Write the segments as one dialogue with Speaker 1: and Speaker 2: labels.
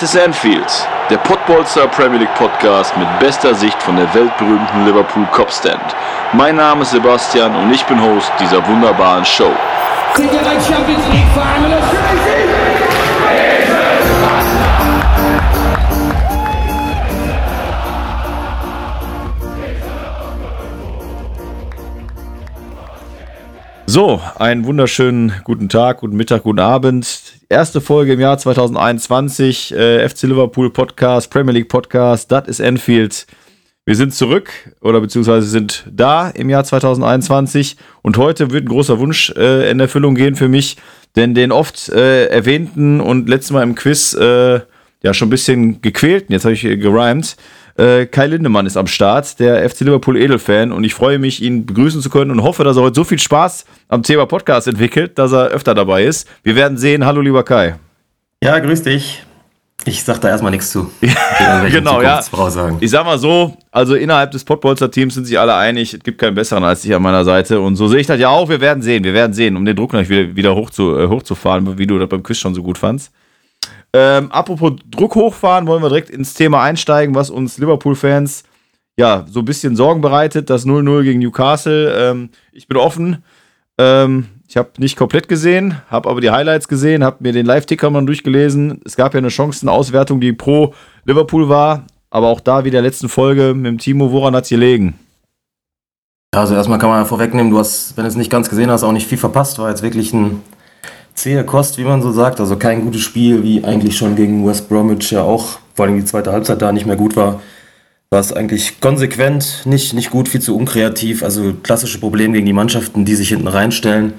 Speaker 1: Ist Anfield, der Podbolster Premier League Podcast mit bester Sicht von der weltberühmten Liverpool Copstand. Mein Name ist Sebastian und ich bin Host dieser wunderbaren Show. So, einen wunderschönen guten Tag, guten Mittag, guten Abend. Erste Folge im Jahr 2021, äh, FC Liverpool Podcast, Premier League Podcast, das ist Enfield. Wir sind zurück oder beziehungsweise sind da im Jahr 2021 und heute wird ein großer Wunsch äh, in Erfüllung gehen für mich, denn den oft äh, erwähnten und letztes Mal im Quiz äh, ja schon ein bisschen gequälten, jetzt habe ich gerimt, äh, Kai Lindemann ist am Start, der FC Liverpool Edelfan. Und ich freue mich, ihn begrüßen zu können und hoffe, dass er heute so viel Spaß am Thema Podcast entwickelt, dass er öfter dabei ist. Wir werden sehen. Hallo, lieber Kai.
Speaker 2: Ja, grüß dich. Ich sag da erstmal nichts zu.
Speaker 1: genau, ja. Ich sag mal so, also innerhalb des Podbolster-Teams sind sich alle einig, es gibt keinen besseren als dich an meiner Seite. Und so sehe ich das ja auch. Wir werden sehen, wir werden sehen, um den Druck noch wieder, wieder hoch zu, äh, hochzufahren, wie du das beim Quiz schon so gut fandst. Ähm, apropos Druck hochfahren, wollen wir direkt ins Thema einsteigen, was uns Liverpool-Fans ja so ein bisschen Sorgen bereitet. Das 0-0 gegen Newcastle. Ähm, ich bin offen. Ähm, ich habe nicht komplett gesehen, habe aber die Highlights gesehen, habe mir den Live-Ticker mal durchgelesen. Es gab ja eine Chancenauswertung, die pro Liverpool war. Aber auch da wie der letzten Folge mit dem Timo, woran hat es gelegen?
Speaker 2: Also erstmal kann man ja vorwegnehmen, du hast, wenn du es nicht ganz gesehen hast, auch nicht viel verpasst. War jetzt wirklich ein zähe Kost, wie man so sagt. Also kein gutes Spiel, wie eigentlich schon gegen West Bromwich ja auch, vor allem die zweite Halbzeit da nicht mehr gut war. War es eigentlich konsequent, nicht, nicht gut, viel zu unkreativ. Also klassische Probleme gegen die Mannschaften, die sich hinten reinstellen.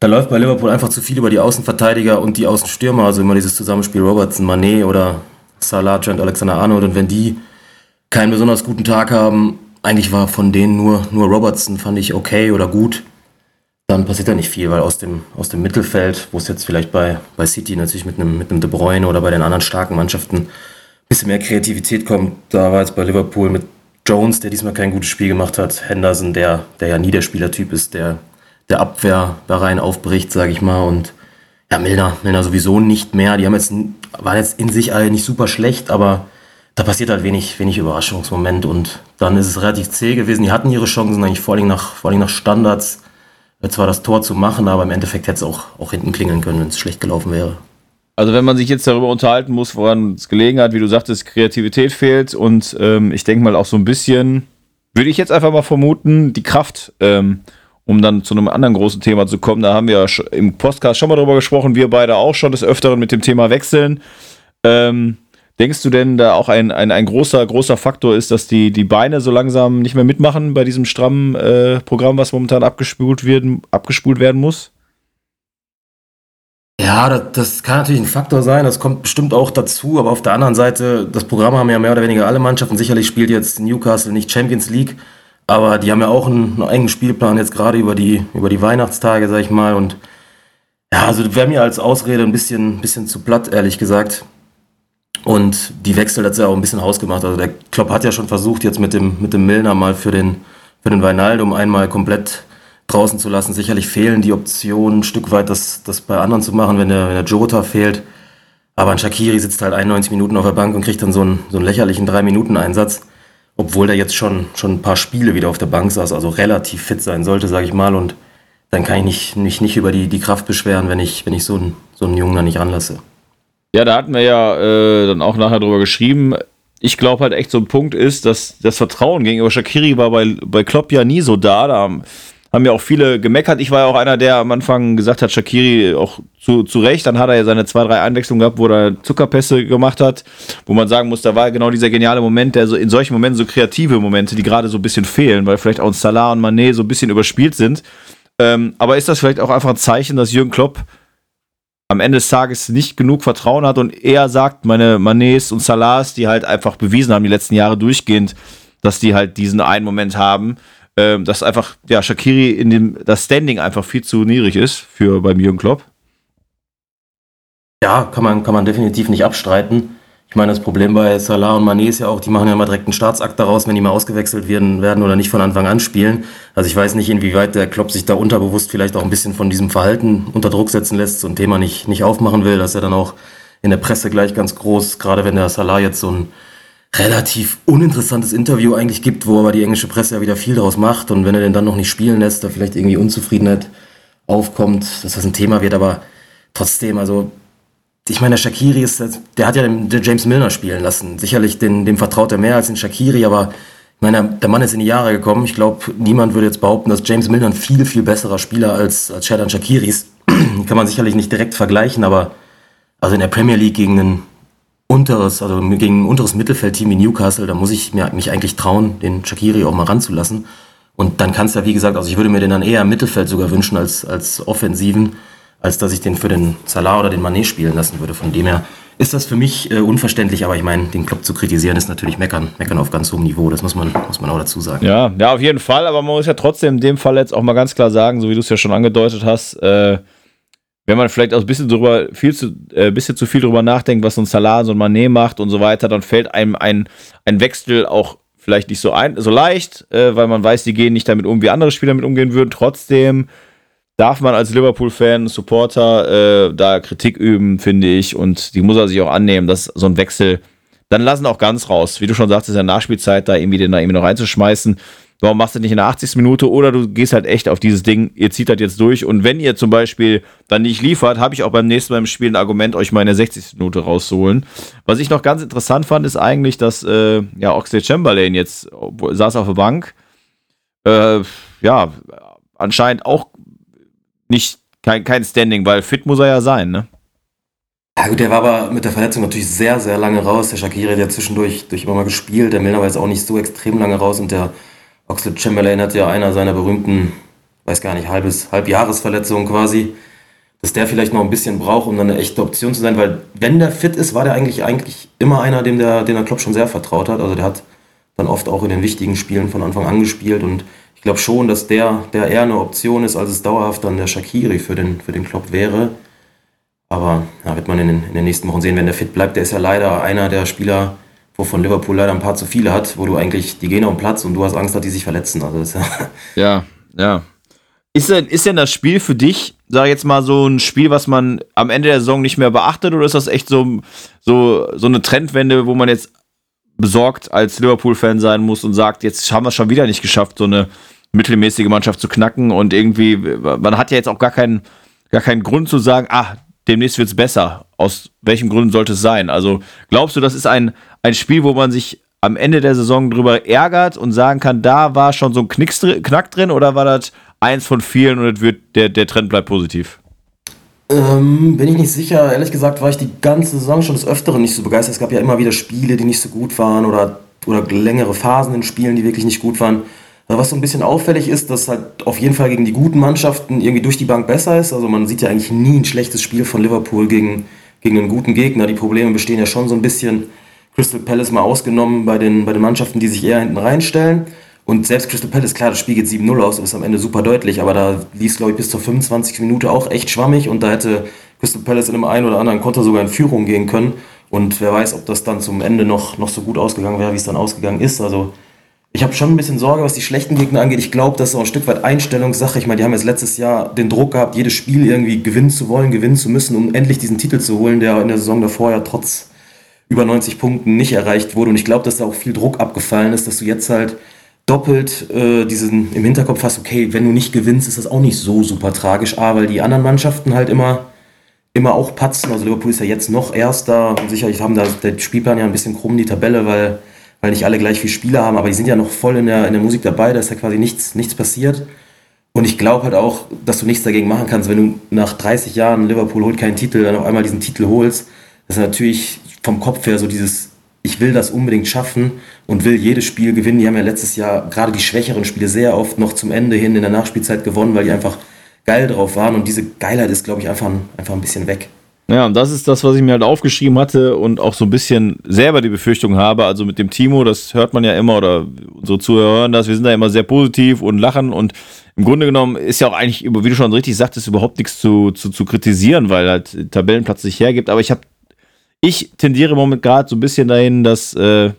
Speaker 2: Da läuft bei Liverpool einfach zu viel über die Außenverteidiger und die Außenstürmer, also immer dieses Zusammenspiel Robertson, Manet oder Salah, Trent, Alexander-Arnold. Und wenn die keinen besonders guten Tag haben, eigentlich war von denen nur, nur Robertson, fand ich okay oder gut dann passiert da nicht viel, weil aus dem, aus dem Mittelfeld, wo es jetzt vielleicht bei, bei City natürlich mit einem, mit einem De Bruyne oder bei den anderen starken Mannschaften ein bisschen mehr Kreativität kommt, da war jetzt bei Liverpool mit Jones, der diesmal kein gutes Spiel gemacht hat, Henderson, der, der ja nie der Spielertyp ist, der der Abwehr da rein aufbricht, sage ich mal, und ja, Milner, Milner sowieso nicht mehr. Die haben jetzt, waren jetzt in sich alle nicht super schlecht, aber da passiert halt wenig, wenig Überraschungsmoment und dann ist es relativ zäh gewesen. Die hatten ihre Chancen eigentlich vor allem nach, vor allem nach Standards zwar das Tor zu machen, aber im Endeffekt hätte es auch, auch hinten klingeln können, wenn es schlecht gelaufen wäre.
Speaker 1: Also wenn man sich jetzt darüber unterhalten muss, woran es gelegen hat, wie du sagtest, Kreativität fehlt und ähm, ich denke mal auch so ein bisschen, würde ich jetzt einfach mal vermuten, die Kraft, ähm, um dann zu einem anderen großen Thema zu kommen. Da haben wir ja im Podcast schon mal drüber gesprochen, wir beide auch schon des Öfteren mit dem Thema Wechseln. Ähm, Denkst du denn, da auch ein, ein, ein großer, großer Faktor ist, dass die, die Beine so langsam nicht mehr mitmachen bei diesem strammen äh, Programm, was momentan abgespult werden, abgespult werden muss?
Speaker 2: Ja, das, das, kann natürlich ein Faktor sein, das kommt bestimmt auch dazu, aber auf der anderen Seite, das Programm haben ja mehr oder weniger alle Mannschaften. Sicherlich spielt jetzt Newcastle nicht Champions League, aber die haben ja auch einen, einen engen Spielplan jetzt gerade über die, über die Weihnachtstage, sag ich mal. Und ja, also wäre mir als Ausrede ein bisschen, bisschen zu platt, ehrlich gesagt. Und die Wechsel hat ja auch ein bisschen hausgemacht. Also der Klopp hat ja schon versucht, jetzt mit dem, mit dem Milner mal für den, für den Weinaldum einmal komplett draußen zu lassen. Sicherlich fehlen die Optionen ein Stück weit, das, das bei anderen zu machen, wenn der, wenn der Jota fehlt. Aber ein Shakiri sitzt halt 91 Minuten auf der Bank und kriegt dann so einen, so einen lächerlichen 3-Minuten-Einsatz. Obwohl der jetzt schon, schon ein paar Spiele wieder auf der Bank saß, also relativ fit sein sollte, sage ich mal. Und dann kann ich nicht, mich nicht über die, die Kraft beschweren, wenn ich, wenn ich so einen, so einen Jungen da nicht ranlasse.
Speaker 1: Ja, da hatten wir ja äh, dann auch nachher drüber geschrieben. Ich glaube halt echt so ein Punkt ist, dass das Vertrauen gegenüber Shakiri war bei, bei Klopp ja nie so da. Da haben, haben ja auch viele gemeckert. Ich war ja auch einer, der am Anfang gesagt hat, Shakiri auch zu, zu Recht. Dann hat er ja seine zwei, drei Einwechslungen gehabt, wo er Zuckerpässe gemacht hat, wo man sagen muss, da war genau dieser geniale Moment, der so in solchen Momenten so kreative Momente, die gerade so ein bisschen fehlen, weil vielleicht auch Salah und Manet so ein bisschen überspielt sind. Ähm, aber ist das vielleicht auch einfach ein Zeichen, dass Jürgen Klopp am Ende des Tages nicht genug Vertrauen hat und eher sagt, meine Manets und Salahs, die halt einfach bewiesen haben, die letzten Jahre durchgehend, dass die halt diesen einen Moment haben, äh, dass einfach, ja, Shakiri in dem, das Standing einfach viel zu niedrig ist für beim Jürgen Klopp.
Speaker 2: Ja, kann man, kann man definitiv nicht abstreiten. Ich meine, das Problem bei Salah und Mané ist ja auch, die machen ja immer direkt einen Staatsakt daraus, wenn die mal ausgewechselt werden, werden oder nicht von Anfang an spielen. Also ich weiß nicht, inwieweit der Klopp sich da unterbewusst vielleicht auch ein bisschen von diesem Verhalten unter Druck setzen lässt, so ein Thema nicht, nicht aufmachen will, dass er dann auch in der Presse gleich ganz groß, gerade wenn der Salah jetzt so ein relativ uninteressantes Interview eigentlich gibt, wo aber die englische Presse ja wieder viel daraus macht und wenn er den dann noch nicht spielen lässt, da vielleicht irgendwie Unzufriedenheit aufkommt, dass das ein Thema wird, aber trotzdem, also ich meine, der Shakiri ist, der hat ja den, den James Milner spielen lassen. Sicherlich den, dem vertraut er mehr als den Shakiri, aber ich meine, der Mann ist in die Jahre gekommen. Ich glaube, niemand würde jetzt behaupten, dass James Milner ein viel, viel besserer Spieler als, als Sheridan Shakiri ist. Kann man sicherlich nicht direkt vergleichen, aber also in der Premier League gegen ein unteres, also gegen ein unteres Mittelfeldteam wie Newcastle, da muss ich mir, mich eigentlich trauen, den Shakiri auch mal ranzulassen. Und dann kannst du ja, wie gesagt, also ich würde mir den dann eher im Mittelfeld sogar wünschen als, als Offensiven als dass ich den für den Salah oder den Manet spielen lassen würde. Von dem her ist das für mich äh, unverständlich, aber ich meine, den Club zu kritisieren ist natürlich meckern, meckern auf ganz hohem Niveau, das muss man, muss man auch dazu sagen.
Speaker 1: Ja, ja, auf jeden Fall, aber man muss ja trotzdem in dem Fall jetzt auch mal ganz klar sagen, so wie du es ja schon angedeutet hast, äh, wenn man vielleicht auch ein bisschen drüber, viel zu, äh, bisschen zu viel drüber nachdenkt, was so ein Salah, so ein Manet macht und so weiter, dann fällt einem ein, ein Wechsel auch vielleicht nicht so, ein, so leicht, äh, weil man weiß, die gehen nicht damit um, wie andere Spieler damit umgehen würden. Trotzdem darf man als Liverpool-Fan, Supporter äh, da Kritik üben, finde ich. Und die muss er sich auch annehmen, dass so ein Wechsel, dann lassen auch ganz raus. Wie du schon sagst, ist ja Nachspielzeit, da irgendwie den da irgendwie noch reinzuschmeißen. Warum machst du nicht in der 80. Minute oder du gehst halt echt auf dieses Ding, ihr zieht das jetzt durch und wenn ihr zum Beispiel dann nicht liefert, habe ich auch beim nächsten Mal im Spiel ein Argument, euch mal in der 60. Minute rauszuholen. Was ich noch ganz interessant fand, ist eigentlich, dass äh, ja Oxlade Chamberlain jetzt saß auf der Bank, äh, ja, anscheinend auch nicht kein, kein Standing, weil fit muss er ja sein, ne?
Speaker 2: Ja gut, der war aber mit der Verletzung natürlich sehr, sehr lange raus. Der Shakiri hat ja zwischendurch durch immer mal gespielt. Der Milner war jetzt auch nicht so extrem lange raus und der Oxlade Chamberlain hat ja einer seiner berühmten, weiß gar nicht, halbes, Halbjahresverletzungen quasi, dass der vielleicht noch ein bisschen braucht, um dann eine echte Option zu sein, weil wenn der fit ist, war der eigentlich eigentlich immer einer, dem der, dem der Klopp schon sehr vertraut hat. Also der hat dann oft auch in den wichtigen Spielen von Anfang an gespielt und ich glaube schon, dass der, der eher eine Option ist, als es dauerhaft dann der Shakiri für den, für den Klopp wäre. Aber ja, wird man in den, in den nächsten Wochen sehen, wenn der fit bleibt. Der ist ja leider einer der Spieler, wovon Liverpool leider ein paar zu viele hat, wo du eigentlich, die gehen auf den Platz und du hast Angst, dass die sich verletzen. Also
Speaker 1: ja, ja. Ist denn, ist denn das Spiel für dich, sag ich jetzt mal, so ein Spiel, was man am Ende der Saison nicht mehr beachtet, oder ist das echt so, so, so eine Trendwende, wo man jetzt besorgt als Liverpool-Fan sein muss und sagt, jetzt haben wir es schon wieder nicht geschafft, so eine mittelmäßige Mannschaft zu knacken und irgendwie, man hat ja jetzt auch gar keinen, gar keinen Grund zu sagen, ah, demnächst wird es besser. Aus welchen Gründen sollte es sein? Also glaubst du, das ist ein, ein Spiel, wo man sich am Ende der Saison drüber ärgert und sagen kann, da war schon so ein Knicks, Knack drin oder war das eins von vielen und wird, der, der Trend bleibt positiv?
Speaker 2: Ähm, bin ich nicht sicher. Ehrlich gesagt war ich die ganze Saison schon des Öfteren nicht so begeistert. Es gab ja immer wieder Spiele, die nicht so gut waren oder, oder längere Phasen in Spielen, die wirklich nicht gut waren. Was so ein bisschen auffällig ist, dass halt auf jeden Fall gegen die guten Mannschaften irgendwie durch die Bank besser ist. Also man sieht ja eigentlich nie ein schlechtes Spiel von Liverpool gegen, gegen einen guten Gegner. Die Probleme bestehen ja schon so ein bisschen, Crystal Palace mal ausgenommen, bei den, bei den Mannschaften, die sich eher hinten reinstellen. Und selbst Crystal Palace, klar, das Spiel geht 7-0 aus, ist am Ende super deutlich, aber da lief es, glaube ich, bis zur 25. Minute auch echt schwammig und da hätte Crystal Palace in einem einen oder anderen Konter sogar in Führung gehen können. Und wer weiß, ob das dann zum Ende noch, noch so gut ausgegangen wäre, wie es dann ausgegangen ist. Also ich habe schon ein bisschen Sorge, was die schlechten Gegner angeht. Ich glaube, das ist auch ein Stück weit Einstellungssache. Ich meine, die haben jetzt letztes Jahr den Druck gehabt, jedes Spiel irgendwie gewinnen zu wollen, gewinnen zu müssen, um endlich diesen Titel zu holen, der in der Saison davor ja trotz über 90 Punkten nicht erreicht wurde. Und ich glaube, dass da auch viel Druck abgefallen ist, dass du jetzt halt doppelt äh, diesen im Hinterkopf hast, okay, wenn du nicht gewinnst, ist das auch nicht so super tragisch. A, weil die anderen Mannschaften halt immer, immer auch patzen. Also Liverpool ist ja jetzt noch Erster. Und sicherlich haben da der Spielplan ja ein bisschen krumm, die Tabelle, weil weil nicht alle gleich viel Spieler haben, aber die sind ja noch voll in der, in der Musik dabei, da ist ja quasi nichts, nichts passiert. Und ich glaube halt auch, dass du nichts dagegen machen kannst, wenn du nach 30 Jahren Liverpool holt keinen Titel, dann auf einmal diesen Titel holst. Das ist natürlich vom Kopf her so dieses, ich will das unbedingt schaffen und will jedes Spiel gewinnen. Die haben ja letztes Jahr gerade die schwächeren Spiele sehr oft noch zum Ende hin in der Nachspielzeit gewonnen, weil die einfach geil drauf waren. Und diese Geilheit ist, glaube ich, einfach, einfach ein bisschen weg.
Speaker 1: Ja, und das ist das, was ich mir halt aufgeschrieben hatte und auch so ein bisschen selber die Befürchtung habe. Also mit dem Timo, das hört man ja immer oder unsere Zuhörer hören das, wir sind da immer sehr positiv und lachen und im Grunde genommen ist ja auch eigentlich, wie du schon richtig sagtest, überhaupt nichts zu, zu, zu kritisieren, weil halt Tabellenplatz sich hergibt. Aber ich habe, ich tendiere im Moment gerade so ein bisschen dahin, dass äh,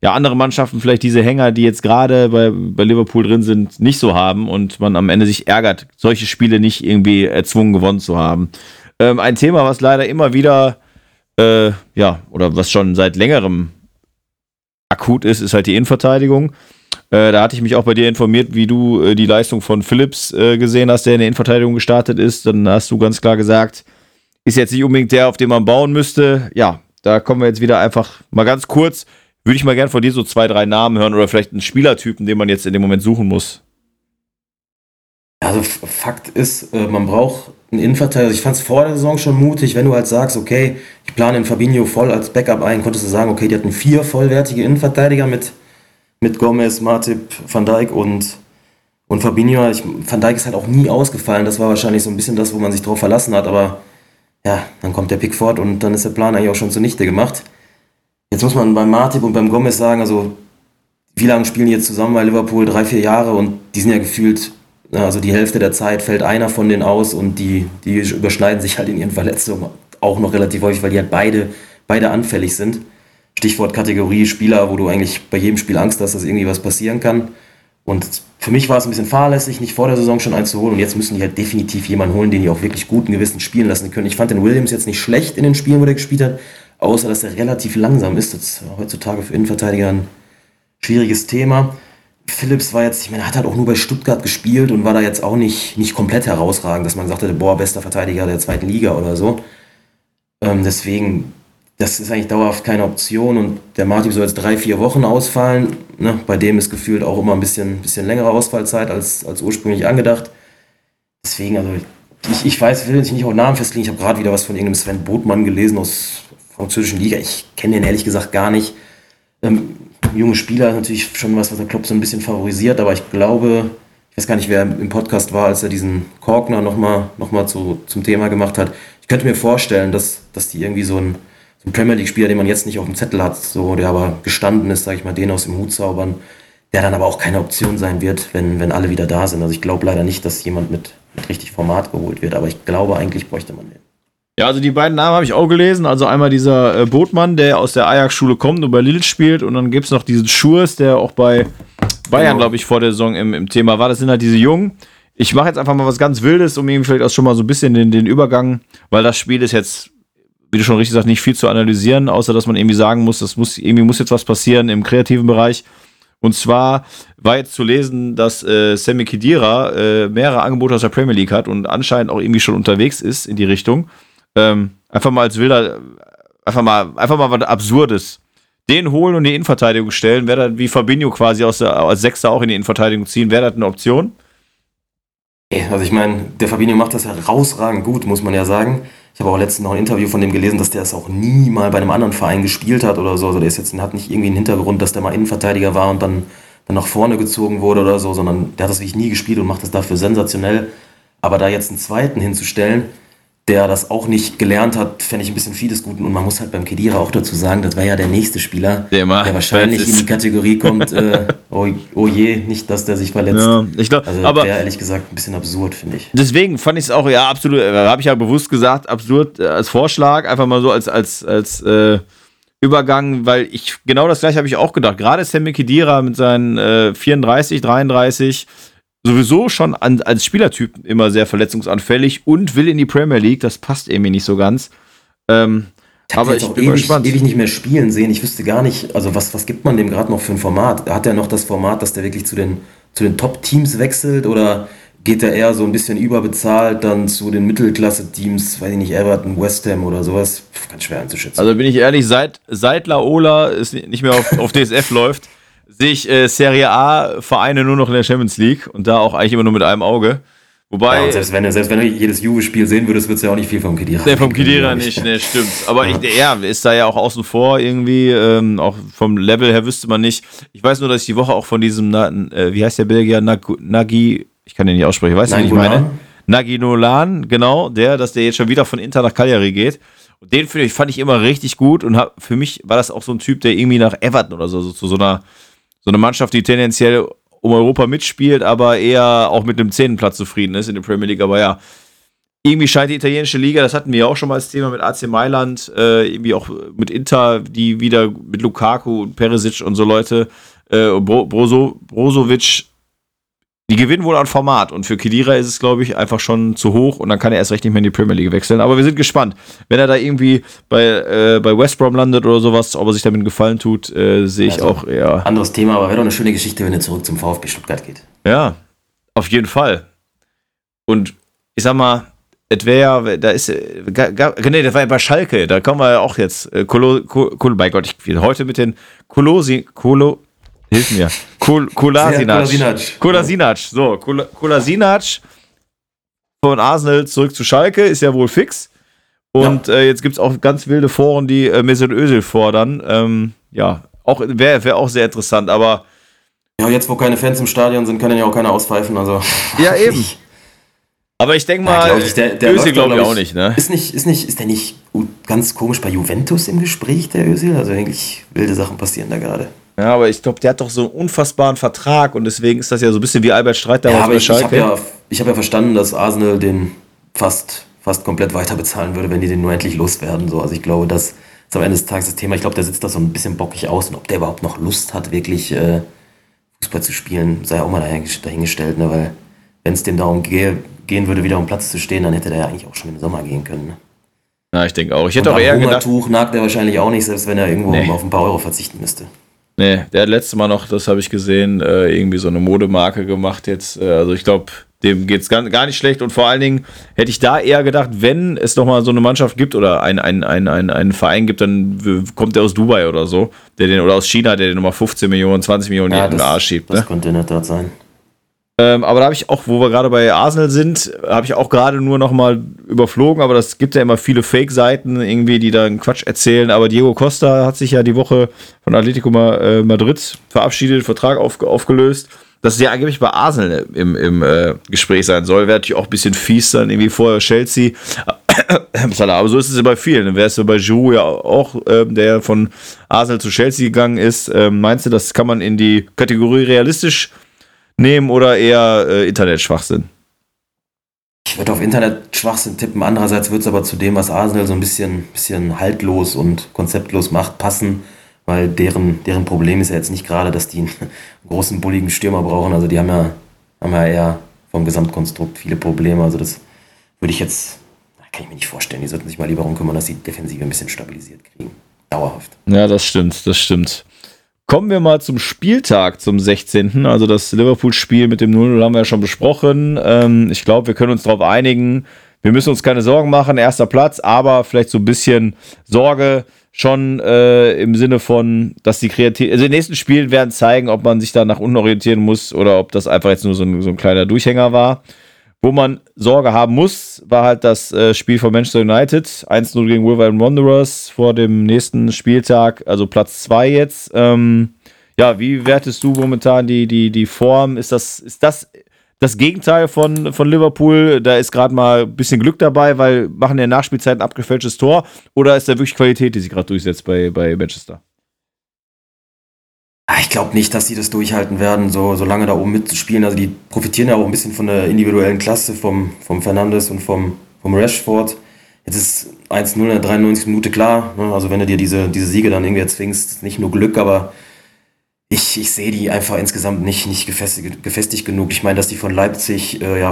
Speaker 1: ja andere Mannschaften vielleicht diese Hänger, die jetzt gerade bei, bei Liverpool drin sind, nicht so haben und man am Ende sich ärgert, solche Spiele nicht irgendwie erzwungen gewonnen zu haben. Ähm, ein Thema, was leider immer wieder äh, ja, oder was schon seit längerem akut ist, ist halt die Innenverteidigung. Äh, da hatte ich mich auch bei dir informiert, wie du äh, die Leistung von Phillips äh, gesehen hast, der in der Innenverteidigung gestartet ist. Dann hast du ganz klar gesagt, ist jetzt nicht unbedingt der, auf den man bauen müsste. Ja, da kommen wir jetzt wieder einfach mal ganz kurz. Würde ich mal gern von dir so zwei, drei Namen hören oder vielleicht einen Spielertypen, den man jetzt in dem Moment suchen muss.
Speaker 2: Also Fakt ist, äh, man braucht einen Innenverteidiger. Also ich fand es vor der Saison schon mutig, wenn du halt sagst, okay, ich plane den Fabinho voll als Backup ein, konntest du sagen, okay, die hatten vier vollwertige Innenverteidiger mit, mit Gomez, Martip, Van Dijk und, und Fabinho. Ich, Van Dijk ist halt auch nie ausgefallen. Das war wahrscheinlich so ein bisschen das, wo man sich drauf verlassen hat. Aber ja, dann kommt der Pickford und dann ist der Plan eigentlich auch schon zunichte gemacht. Jetzt muss man beim Martip und beim Gomez sagen, also wie lange spielen die jetzt zusammen bei Liverpool? Drei, vier Jahre und die sind ja gefühlt also die Hälfte der Zeit fällt einer von denen aus und die, die überschneiden sich halt in ihren Verletzungen auch noch relativ häufig, weil die halt beide, beide anfällig sind. Stichwort Kategorie Spieler, wo du eigentlich bei jedem Spiel Angst hast, dass irgendwie was passieren kann. Und für mich war es ein bisschen fahrlässig, nicht vor der Saison schon einzuholen. Und jetzt müssen die halt definitiv jemanden holen, den die auch wirklich guten Gewissen spielen lassen können. Ich fand den Williams jetzt nicht schlecht in den Spielen, wo der gespielt hat, außer dass er relativ langsam ist. Das ist heutzutage für Innenverteidiger ein schwieriges Thema. Phillips war jetzt, ich meine, hat halt auch nur bei Stuttgart gespielt und war da jetzt auch nicht, nicht komplett herausragend, dass man hätte, boah, bester Verteidiger der zweiten Liga oder so. Ähm, deswegen, das ist eigentlich dauerhaft keine Option und der Martin soll jetzt drei, vier Wochen ausfallen. Ne? Bei dem ist gefühlt auch immer ein bisschen, bisschen längere Ausfallzeit als, als ursprünglich angedacht. Deswegen, also ich, ich weiß, will jetzt nicht auch Namen festlegen. Ich habe gerade wieder was von irgendeinem Sven Botmann gelesen aus französischen Liga. Ich kenne den ehrlich gesagt gar nicht. Ähm, junge Spieler ist natürlich schon was, was der Klopp so ein bisschen favorisiert, aber ich glaube, ich weiß gar nicht, wer im Podcast war, als er diesen Korkner nochmal noch mal zu, zum Thema gemacht hat. Ich könnte mir vorstellen, dass, dass die irgendwie so ein, ein Premier League-Spieler, den man jetzt nicht auf dem Zettel hat, so, der aber gestanden ist, sage ich mal, den aus dem Hut zaubern, der dann aber auch keine Option sein wird, wenn, wenn alle wieder da sind. Also ich glaube leider nicht, dass jemand mit, mit richtig Format geholt wird, aber ich glaube, eigentlich bräuchte man den.
Speaker 1: Ja, also die beiden Namen habe ich auch gelesen. Also einmal dieser äh, Botmann, der aus der Ajax-Schule kommt und bei Lille spielt. Und dann gibt es noch diesen Schurs, der auch bei Bayern, genau. glaube ich, vor der Saison im, im Thema war. Das sind halt diese Jungen. Ich mache jetzt einfach mal was ganz Wildes, um ihm vielleicht auch schon mal so ein bisschen den, den Übergang, weil das Spiel ist jetzt, wie du schon richtig sagst, nicht viel zu analysieren, außer dass man irgendwie sagen muss, das muss, irgendwie muss jetzt was passieren im kreativen Bereich. Und zwar war jetzt zu lesen, dass äh, Sammy Khedira äh, mehrere Angebote aus der Premier League hat und anscheinend auch irgendwie schon unterwegs ist in die Richtung. Ähm, einfach mal als wilder, einfach mal, einfach mal was Absurdes. Den holen und die Innenverteidigung stellen, wäre dann wie Fabinho quasi aus der, als Sechster auch in die Innenverteidigung ziehen, wäre das eine Option?
Speaker 2: Also ich meine, der Fabinho macht das herausragend gut, muss man ja sagen. Ich habe auch letztens noch ein Interview von dem gelesen, dass der es auch nie mal bei einem anderen Verein gespielt hat oder so. Also der ist jetzt, hat nicht irgendwie einen Hintergrund, dass der mal Innenverteidiger war und dann, dann nach vorne gezogen wurde oder so, sondern der hat das wirklich nie gespielt und macht das dafür sensationell. Aber da jetzt einen zweiten hinzustellen, der das auch nicht gelernt hat, fände ich ein bisschen vieles Guten. Und man muss halt beim Kedira auch dazu sagen, das war ja der nächste Spieler, der, der wahrscheinlich in die Kategorie kommt, äh, oh, oh, je, nicht, dass der sich verletzt. Ja,
Speaker 1: ich glaub,
Speaker 2: also aber wäre ehrlich gesagt ein bisschen absurd, finde ich.
Speaker 1: Deswegen fand ich es auch, ja, absolut, äh, habe ich ja bewusst gesagt, absurd äh, als Vorschlag, einfach mal so als, als, als äh, Übergang, weil ich genau das gleiche habe ich auch gedacht. Gerade Sammy Kedira mit seinen äh, 34, 33 sowieso schon an, als Spielertyp immer sehr verletzungsanfällig und will in die Premier League. Das passt irgendwie nicht so ganz. Ähm,
Speaker 2: ich aber ich bin ewig, gespannt. ewig nicht mehr spielen sehen. Ich wüsste gar nicht, also was, was gibt man dem gerade noch für ein Format? Hat er noch das Format, dass der wirklich zu den, zu den Top-Teams wechselt oder geht er eher so ein bisschen überbezahlt dann zu den Mittelklasse-Teams, weiß ich nicht, Everton, West Ham oder sowas? Ganz schwer einzuschätzen.
Speaker 1: Also bin ich ehrlich, seit, seit Laola es nicht mehr auf, auf DSF läuft, sehe ich äh, Serie A Vereine nur noch in der Champions League und da auch eigentlich immer nur mit einem Auge. Wobei.
Speaker 2: Ja, selbst, wenn, selbst wenn du jedes Juve-Spiel sehen würdest, würdest du ja auch nicht viel vom Kedira.
Speaker 1: Nee, vom Kedira nicht, ne, stimmt. Aber ja. Ich, ja, ist da ja auch außen vor irgendwie. Ähm, auch vom Level her wüsste man nicht. Ich weiß nur, dass ich die Woche auch von diesem, äh, wie heißt der Belgier? Nag Nagi, ich kann den nicht aussprechen, weißt du, wie ich meine? Nagi Nolan, genau, der, dass der jetzt schon wieder von Inter nach Cagliari geht. Und den ich, fand ich immer richtig gut und hab, für mich war das auch so ein Typ, der irgendwie nach Everton oder so, so zu so einer so eine Mannschaft, die tendenziell um Europa mitspielt, aber eher auch mit einem zehnten Platz zufrieden ist in der Premier League. Aber ja, irgendwie scheint die italienische Liga, das hatten wir ja auch schon mal als Thema mit AC Mailand, äh, irgendwie auch mit Inter, die wieder mit Lukaku und Perisic und so Leute, äh, Bro Brozo Brozovic, die gewinnen wohl an Format und für Kedira ist es, glaube ich, einfach schon zu hoch und dann kann er erst recht nicht mehr in die Premier League wechseln. Aber wir sind gespannt. Wenn er da irgendwie bei, äh, bei West Brom landet oder sowas, ob er sich damit einen Gefallen tut, äh, sehe ich also, auch eher.
Speaker 2: Anderes Thema, aber wäre doch eine schöne Geschichte, wenn er zurück zum VfB Stuttgart geht.
Speaker 1: Ja, auf jeden Fall. Und ich sag mal, es wäre, da ist, äh, nee, das war ja bei Schalke, da kommen wir ja auch jetzt, äh, Kolo, Kolo, bei Gott, ich heute mit den Kolosi, Kolo, Hilf mir. Kol Kolasinac. Kolasinac. So, Kol Kolasinac von Arsenal zurück zu Schalke, ist ja wohl fix. Und ja. äh, jetzt gibt es auch ganz wilde Foren, die äh, Mesut Özil fordern. Ähm, ja, auch wäre wär auch sehr interessant, aber.
Speaker 2: Ja, jetzt, wo keine Fans im Stadion sind, können ja auch keiner auspfeifen. Also.
Speaker 1: Ja, eben. aber ich denke mal, ja,
Speaker 2: ich, der, der Özil glaube ich auch nicht, ne? Ist nicht, ist nicht, ist der nicht ganz komisch bei Juventus im Gespräch, der Özil? Also eigentlich wilde Sachen passieren da gerade.
Speaker 1: Ja, aber ich glaube, der hat doch so einen unfassbaren Vertrag und deswegen ist das ja so ein bisschen wie Albert Streit
Speaker 2: damals ja, bei Schalke. Ich habe ja, hab ja verstanden, dass Arsenal den fast, fast komplett weiter bezahlen würde, wenn die den nur endlich loswerden. So. Also ich glaube, das ist am Ende des Tages das Thema. Ich glaube, der sitzt da so ein bisschen bockig aus und ob der überhaupt noch Lust hat, wirklich äh, Fußball zu spielen, sei auch mal dahingestellt, ne? weil wenn es dem darum gehe, gehen würde, wieder um Platz zu stehen, dann hätte der ja eigentlich auch schon im Sommer gehen können. Ne?
Speaker 1: Ja, ich denke auch. Ich hätte und auch eher
Speaker 2: Hungertuch gedacht, nagt er wahrscheinlich auch nicht, selbst wenn er irgendwo nee. auf ein paar Euro verzichten müsste.
Speaker 1: Nee, der hat letztes Mal noch, das habe ich gesehen, äh, irgendwie so eine Modemarke gemacht jetzt. Äh, also ich glaube, dem geht es gar, gar nicht schlecht. Und vor allen Dingen hätte ich da eher gedacht, wenn es nochmal so eine Mannschaft gibt oder ein, ein, ein, ein, einen Verein gibt, dann kommt der aus Dubai oder so, der den, oder aus China, der den nochmal 15 Millionen, 20 Millionen ja, in den Arsch schiebt.
Speaker 2: Das ne? könnte in der Tat sein.
Speaker 1: Ähm, aber da habe ich auch, wo wir gerade bei Arsenal sind, habe ich auch gerade nur noch mal überflogen, aber das gibt ja immer viele Fake-Seiten irgendwie, die da Quatsch erzählen. Aber Diego Costa hat sich ja die Woche von Atletico äh, Madrid verabschiedet, Vertrag auf, aufgelöst. Dass der angeblich bei Arsenal im, im äh, Gespräch sein soll, wäre natürlich auch ein bisschen fies dann irgendwie vorher Chelsea. aber so ist es ja bei vielen. Dann wäre es ja bei Giroud ja auch, äh, der von Arsenal zu Chelsea gegangen ist. Ähm, meinst du, das kann man in die Kategorie realistisch nehmen oder eher äh, Internetschwachsinn?
Speaker 2: Ich würde auf Internet-Schwachsinn tippen. Andererseits wird es aber zu dem, was Arsenal so ein bisschen, bisschen haltlos und konzeptlos macht, passen, weil deren, deren Problem ist ja jetzt nicht gerade, dass die einen großen, bulligen Stürmer brauchen. Also die haben ja, haben ja eher vom Gesamtkonstrukt viele Probleme. Also das würde ich jetzt, kann ich mir nicht vorstellen. Die sollten sich mal lieber darum kümmern, dass die Defensive ein bisschen stabilisiert kriegen. Dauerhaft.
Speaker 1: Ja, das stimmt, das stimmt. Kommen wir mal zum Spieltag, zum 16. Also das Liverpool-Spiel mit dem 0-0 haben wir ja schon besprochen. Ähm, ich glaube, wir können uns darauf einigen. Wir müssen uns keine Sorgen machen, erster Platz, aber vielleicht so ein bisschen Sorge schon äh, im Sinne von, dass die Kreativ... Also die nächsten Spiele werden zeigen, ob man sich da nach unten orientieren muss oder ob das einfach jetzt nur so ein, so ein kleiner Durchhänger war. Wo man Sorge haben muss, war halt das äh, Spiel von Manchester United. 1-0 gegen Wolverhampton Wanderers vor dem nächsten Spieltag, also Platz 2 jetzt. Ähm, ja, wie wertest du momentan die, die, die Form? Ist das, ist das das Gegenteil von, von Liverpool? Da ist gerade mal ein bisschen Glück dabei, weil machen ja Nachspielzeit ein abgefälschtes Tor? Oder ist da wirklich Qualität, die sich gerade durchsetzt bei, bei Manchester?
Speaker 2: Ah, ich glaube nicht, dass sie das durchhalten werden, so, so lange da oben mitzuspielen. Also die profitieren ja auch ein bisschen von der individuellen Klasse vom, vom Fernandes und vom, vom Rashford. Jetzt ist 1-0 in der 93. Minute klar. Ne? Also wenn du dir diese, diese Siege dann irgendwie erzwingst, ist nicht nur Glück, aber ich, ich sehe die einfach insgesamt nicht, nicht gefestigt, gefestigt genug. Ich meine, dass die von Leipzig, äh, ja,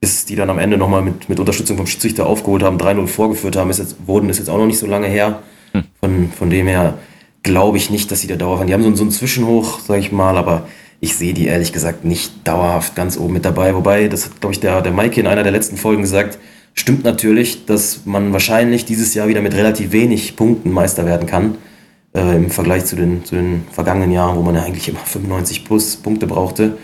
Speaker 2: bis die dann am Ende nochmal mit, mit Unterstützung vom Schiedsrichter aufgeholt haben, 3-0 vorgeführt haben, ist jetzt, wurden, ist jetzt auch noch nicht so lange her. Hm. Von, von dem her glaube ich nicht, dass sie da dauerhaft. Die haben so, so einen Zwischenhoch, sage ich mal, aber ich sehe die ehrlich gesagt nicht dauerhaft ganz oben mit dabei. Wobei, das hat, glaube ich, der, der Maike in einer der letzten Folgen gesagt, stimmt natürlich, dass man wahrscheinlich dieses Jahr wieder mit relativ wenig Punkten Meister werden kann. Äh, Im Vergleich zu den, zu den vergangenen Jahren, wo man ja eigentlich immer 95 plus Punkte brauchte.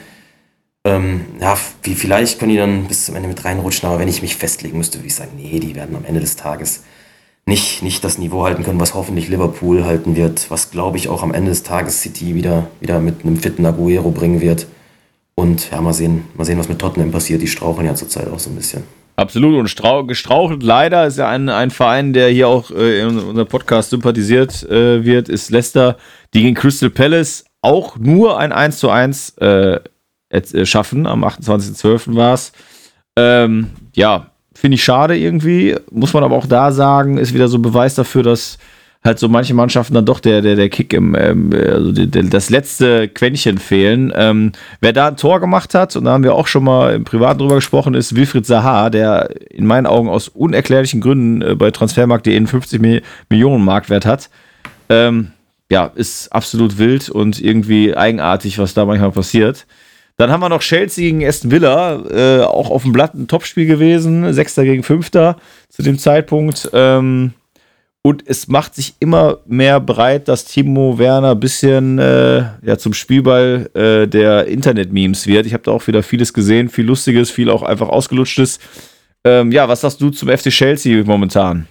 Speaker 2: Ähm, ja, vielleicht können die dann bis zum Ende mit reinrutschen, aber wenn ich mich festlegen müsste, würde ich sagen, nee, die werden am Ende des Tages nicht, nicht das Niveau halten können, was hoffentlich Liverpool halten wird, was glaube ich auch am Ende des Tages City wieder, wieder mit einem fitten Aguero bringen wird. Und ja, mal sehen, mal sehen, was mit Tottenham passiert. Die straucheln ja zurzeit auch so ein bisschen.
Speaker 1: Absolut und strauch, gestrauchelt leider ist ja ein, ein Verein, der hier auch äh, in unserem Podcast sympathisiert äh, wird, ist Leicester, die gegen Crystal Palace auch nur ein 1 zu 1 äh, äh, schaffen. Am 28.12. war es. Ähm, ja, Finde ich schade irgendwie. Muss man aber auch da sagen, ist wieder so Beweis dafür, dass halt so manche Mannschaften dann doch der, der, der Kick im, ähm, also die, der, das letzte Quäntchen fehlen. Ähm, wer da ein Tor gemacht hat, und da haben wir auch schon mal im Privat drüber gesprochen, ist Wilfried Zaha, der in meinen Augen aus unerklärlichen Gründen äh, bei Transfermarkt.de einen 50 Mi Millionen Marktwert hat. Ähm, ja, ist absolut wild und irgendwie eigenartig, was da manchmal passiert. Dann haben wir noch Chelsea gegen Aston Villa, äh, auch auf dem Blatt ein Topspiel gewesen, Sechster gegen Fünfter zu dem Zeitpunkt. Ähm, und es macht sich immer mehr breit, dass Timo Werner ein bisschen äh, ja, zum Spielball äh, der Internet-Memes wird. Ich habe da auch wieder vieles gesehen, viel Lustiges, viel auch einfach Ausgelutschtes. Ähm, ja, was sagst du zum FC Chelsea momentan?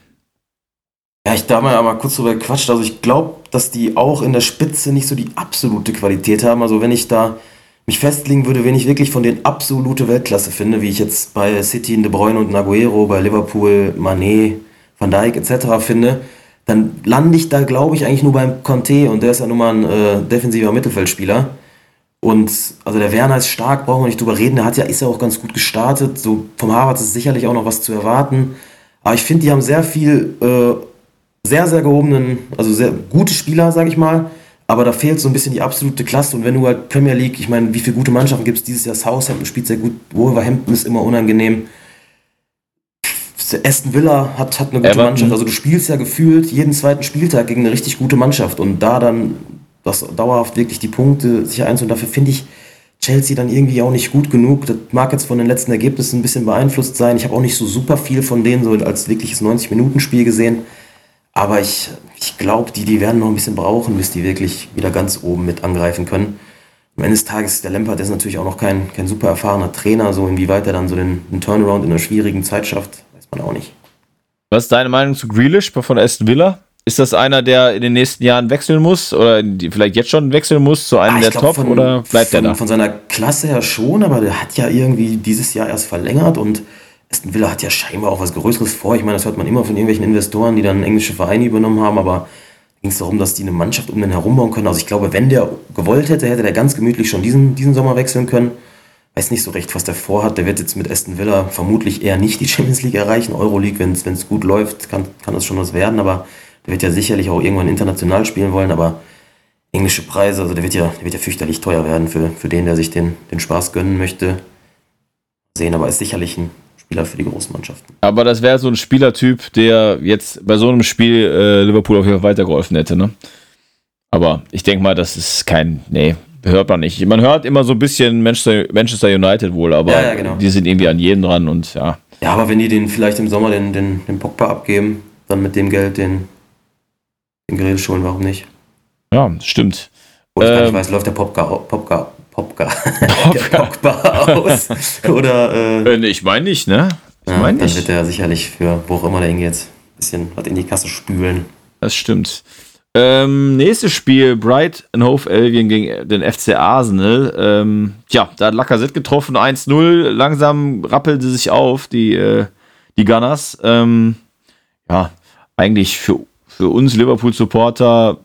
Speaker 2: Ja, ich da mal aber kurz drüber gequatscht. Also ich glaube, dass die auch in der Spitze nicht so die absolute Qualität haben. Also wenn ich da mich festlegen würde, wen ich wirklich von den absolute Weltklasse finde, wie ich jetzt bei City, De Bruyne und Naguero, bei Liverpool, Manet, Van Dijk etc. finde, dann lande ich da, glaube ich, eigentlich nur beim Conte und der ist ja nun mal ein äh, defensiver Mittelfeldspieler. Und also der Werner ist stark, brauchen wir nicht drüber reden. Der hat ja, ist ja auch ganz gut gestartet. So vom Harvard ist sicherlich auch noch was zu erwarten. Aber ich finde, die haben sehr viel, äh, sehr, sehr gehobenen, also sehr gute Spieler, sage ich mal. Aber da fehlt so ein bisschen die absolute Klasse. Und wenn du halt Premier League, ich meine, wie viele gute Mannschaften gibt es dieses Jahr? Southampton spielt sehr gut, Wolverhampton ist immer unangenehm. Aston Villa hat, hat eine gute Everton. Mannschaft. Also du spielst ja gefühlt jeden zweiten Spieltag gegen eine richtig gute Mannschaft und da dann das dauerhaft wirklich die Punkte sich einzuholen, dafür finde ich Chelsea dann irgendwie auch nicht gut genug. Das mag jetzt von den letzten Ergebnissen ein bisschen beeinflusst sein. Ich habe auch nicht so super viel von denen so als wirkliches 90-Minuten-Spiel gesehen. Aber ich, ich glaube, die, die werden noch ein bisschen brauchen, bis die wirklich wieder ganz oben mit angreifen können. Am Ende des Tages, der Lampard ist natürlich auch noch kein, kein super erfahrener Trainer, so inwieweit er dann so den, den Turnaround in einer schwierigen Zeit schafft man auch nicht.
Speaker 1: Was ist deine Meinung zu Grealish von Aston Villa? Ist das einer, der in den nächsten Jahren wechseln muss oder vielleicht jetzt schon wechseln muss zu einem ah, der glaub, Top
Speaker 2: von,
Speaker 1: oder bleibt
Speaker 2: von,
Speaker 1: der da?
Speaker 2: Von seiner Klasse her schon, aber der hat ja irgendwie dieses Jahr erst verlängert und Aston Villa hat ja scheinbar auch was Größeres vor. Ich meine, das hört man immer von irgendwelchen Investoren, die dann englische Vereine übernommen haben, aber ging es darum, dass die eine Mannschaft um den herum bauen können. Also ich glaube, wenn der gewollt hätte, hätte der ganz gemütlich schon diesen, diesen Sommer wechseln können weiß nicht so recht, was der vorhat. Der wird jetzt mit Aston Villa vermutlich eher nicht die Champions League erreichen. Euroleague, wenn es gut läuft, kann, kann das schon was werden, aber der wird ja sicherlich auch irgendwann international spielen wollen, aber englische Preise, also der wird ja, der wird ja fürchterlich teuer werden für, für den, der sich den, den Spaß gönnen möchte. Sehen, aber ist sicherlich ein Spieler für die großen Mannschaften.
Speaker 1: Aber das wäre so ein Spielertyp, der jetzt bei so einem Spiel äh, Liverpool auf jeden Fall weitergeholfen hätte, ne? Aber ich denke mal, das ist kein, nee, hört man nicht. Man hört immer so ein bisschen Manchester, Manchester United wohl, aber ja, ja, genau. die sind irgendwie an jeden dran und ja.
Speaker 2: Ja, aber wenn die den vielleicht im Sommer den, den, den Pogba abgeben, dann mit dem Geld den, den Grealish holen, warum nicht?
Speaker 1: Ja, stimmt.
Speaker 2: Wo ich ähm, gar nicht ähm, weiß, läuft der Popka, Popka, Popka, Pogba aus? Oder,
Speaker 1: äh, äh, ich meine nicht, ne? Ich
Speaker 2: ja, mein dann nicht. wird er sicherlich für wo auch immer der hingeht, ein bisschen was in die Kasse spülen.
Speaker 1: Das stimmt. Ähm, nächstes Spiel, Bright and Hove Albion gegen den FC Arsenal. Ähm, ja, da hat Lacazette getroffen, 1-0. Langsam rappelte sich auf, die, äh, die Gunners. Ähm, ja, eigentlich für, für uns Liverpool-Supporter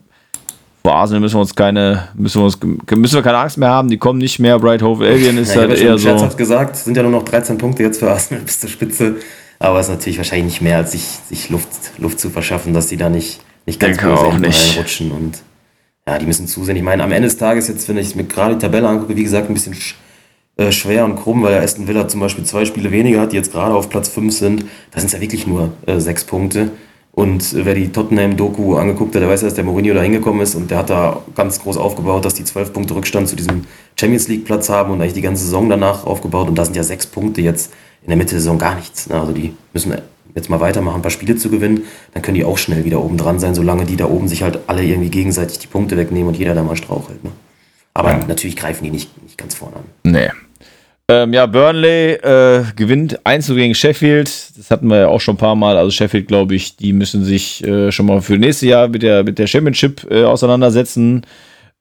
Speaker 1: vor Arsenal müssen wir uns keine, müssen wir uns, müssen wir keine Angst mehr haben, die kommen nicht mehr. Bright Hove Albion ist ja, halt eher so.
Speaker 2: Ich gesagt, sind ja nur noch 13 Punkte jetzt für Arsenal bis zur Spitze. Aber es ist natürlich wahrscheinlich nicht mehr, als sich, sich Luft, Luft zu verschaffen, dass die da nicht nicht ganz
Speaker 1: Denke auch nicht.
Speaker 2: reinrutschen und ja, die müssen zusehen. Ich meine, am Ende des Tages, jetzt, wenn ich mir gerade die Tabelle angucke, wie gesagt, ein bisschen sch äh, schwer und krumm, weil der Aston Villa zum Beispiel zwei Spiele weniger hat, die jetzt gerade auf Platz 5 sind. Da sind es ja wirklich nur äh, sechs Punkte. Und wer die Tottenham-Doku angeguckt hat, der weiß, dass der Mourinho da hingekommen ist und der hat da ganz groß aufgebaut, dass die zwölf Punkte Rückstand zu diesem Champions League-Platz haben und eigentlich die ganze Saison danach aufgebaut. Und da sind ja sechs Punkte jetzt in der Mitte der Saison gar nichts. Ne? Also die müssen jetzt mal weitermachen, ein paar Spiele zu gewinnen, dann können die auch schnell wieder oben dran sein, solange die da oben sich halt alle irgendwie gegenseitig die Punkte wegnehmen und jeder da mal strauchelt. Ne? Aber ja. natürlich greifen die nicht, nicht ganz vorne an.
Speaker 1: Nee. Ähm, ja, Burnley äh, gewinnt 1 gegen Sheffield. Das hatten wir ja auch schon ein paar Mal. Also Sheffield, glaube ich, die müssen sich äh, schon mal für nächstes Jahr mit der, mit der Championship äh, auseinandersetzen.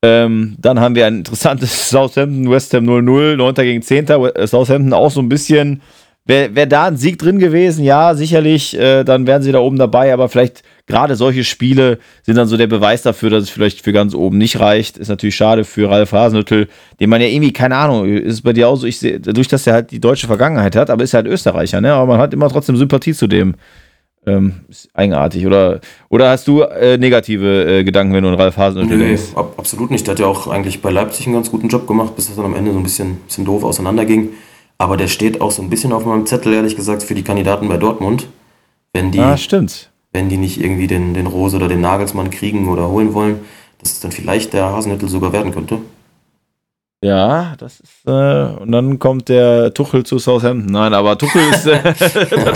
Speaker 1: Ähm, dann haben wir ein interessantes Southampton, West Ham 0-0, 9. gegen 10. Southampton auch so ein bisschen Wäre wär da ein Sieg drin gewesen, ja, sicherlich, äh, dann wären sie da oben dabei, aber vielleicht gerade solche Spiele sind dann so der Beweis dafür, dass es vielleicht für ganz oben nicht reicht. Ist natürlich schade für Ralf Hasenhüttl, den man ja irgendwie, keine Ahnung, ist es bei dir auch so, ich sehe, dadurch, dass er halt die deutsche Vergangenheit hat, aber ist halt Österreicher, ne? Aber man hat immer trotzdem Sympathie zu dem. ähm, ist eigenartig. Oder, oder hast du äh, negative äh, Gedanken, wenn du an Ralf Hasenhüttl
Speaker 2: Nee,
Speaker 1: denkst?
Speaker 2: ab, absolut nicht. Der hat ja auch eigentlich bei Leipzig einen ganz guten Job gemacht, bis es dann am Ende so ein bisschen, bisschen doof auseinanderging. Aber der steht auch so ein bisschen auf meinem Zettel, ehrlich gesagt, für die Kandidaten bei Dortmund. Wenn die,
Speaker 1: Ah, stimmt.
Speaker 2: wenn die nicht irgendwie den, den Rose oder den Nagelsmann kriegen oder holen wollen, dass es dann vielleicht der Hasenhüttel sogar werden könnte.
Speaker 1: Ja, das ist. Äh, und dann kommt der Tuchel zu Southampton. Nein, aber Tuchel ist. Äh,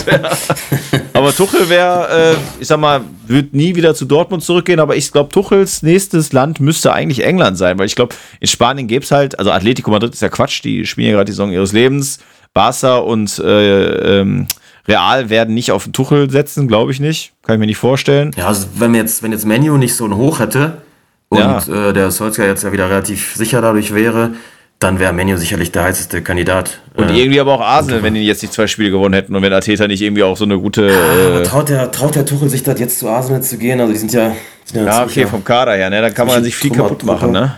Speaker 1: wär, aber Tuchel wäre, äh, ich sag mal, wird nie wieder zu Dortmund zurückgehen. Aber ich glaube, Tuchels nächstes Land müsste eigentlich England sein, weil ich glaube, in Spanien gäbe es halt. Also Atletico Madrid ist ja Quatsch, die spielen ja gerade die Saison ihres Lebens. Barca und äh, ähm, Real werden nicht auf Tuchel setzen, glaube ich nicht. Kann ich mir nicht vorstellen.
Speaker 2: Ja, also wenn jetzt, wenn jetzt Menu nicht so ein Hoch hätte und
Speaker 1: Ja.
Speaker 2: äh, der Solskjaer jetzt ja wieder relativ sicher dadurch wäre, dann wäre Menu sicherlich der heißeste Kandidat.
Speaker 1: Und
Speaker 2: Äh,
Speaker 1: irgendwie aber auch Arsenal, wenn die jetzt nicht zwei Spiele gewonnen hätten und wenn Arteta nicht irgendwie auch so eine gute.
Speaker 2: aber
Speaker 1: Äh,
Speaker 2: traut der, traut der Tuchel sich das jetzt zu Arsenal zu gehen? Also die sind ja, sind
Speaker 1: ja,
Speaker 2: ziemlich-
Speaker 1: okay, vom Kader her, ne? Da kann man sich viel
Speaker 2: Trümmer-
Speaker 1: kaputt machen, ne?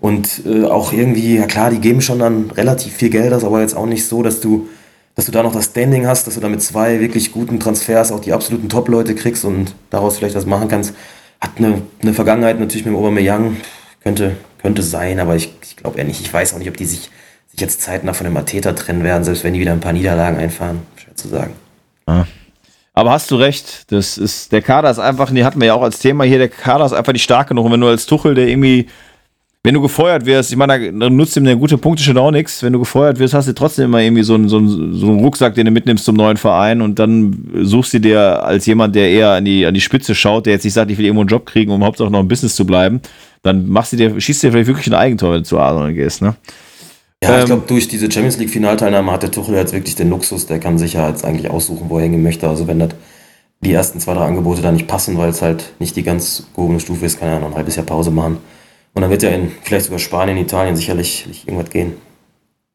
Speaker 2: Und äh, auch irgendwie, ja klar, die geben schon dann relativ viel Geld aus, aber jetzt auch nicht so, dass du, dass du da noch das Standing hast, dass du da mit zwei wirklich guten Transfers auch die absoluten Top-Leute kriegst und daraus vielleicht was machen kannst. Hat eine, eine Vergangenheit natürlich mit dem Aubameyang, könnte, könnte sein, aber ich, ich glaube eher nicht. Ich weiß auch nicht, ob die sich, sich jetzt zeitnah von dem Mateta trennen werden, selbst wenn die wieder ein paar Niederlagen einfahren. Schwer zu sagen.
Speaker 1: Aber hast du recht, das ist, der Kader ist einfach, die hatten wir ja auch als Thema hier, der Kader ist einfach nicht stark genug. Und wenn du als Tuchel, der irgendwie, wenn du gefeuert wirst, ich meine, dann nutzt ihm der gute Punkte schon auch nichts. Wenn du gefeuert wirst, hast du trotzdem immer irgendwie so einen, so, einen, so einen Rucksack, den du mitnimmst zum neuen Verein und dann suchst du dir als jemand, der eher an die, an die Spitze schaut, der jetzt nicht sagt, ich will irgendwo einen Job kriegen, um Hauptsache noch im Business zu bleiben, dann machst du dir, schießt du dir vielleicht wirklich ein Eigentor, wenn du zu Arsenal gehst, ne?
Speaker 2: Ja,
Speaker 1: Ähm,
Speaker 2: ich glaube, durch diese Champions League Finalteilnahme hat der Tuchel jetzt wirklich den Luxus, der kann sich ja jetzt eigentlich aussuchen, wo er hingehen möchte. Also wenn das die ersten zwei, drei Angebote da nicht passen, weil es halt nicht die ganz gehobene Stufe ist, kann er noch ein halbes Jahr Pause machen. Und dann wird ja in vielleicht sogar Spanien, Italien sicherlich irgendwas gehen.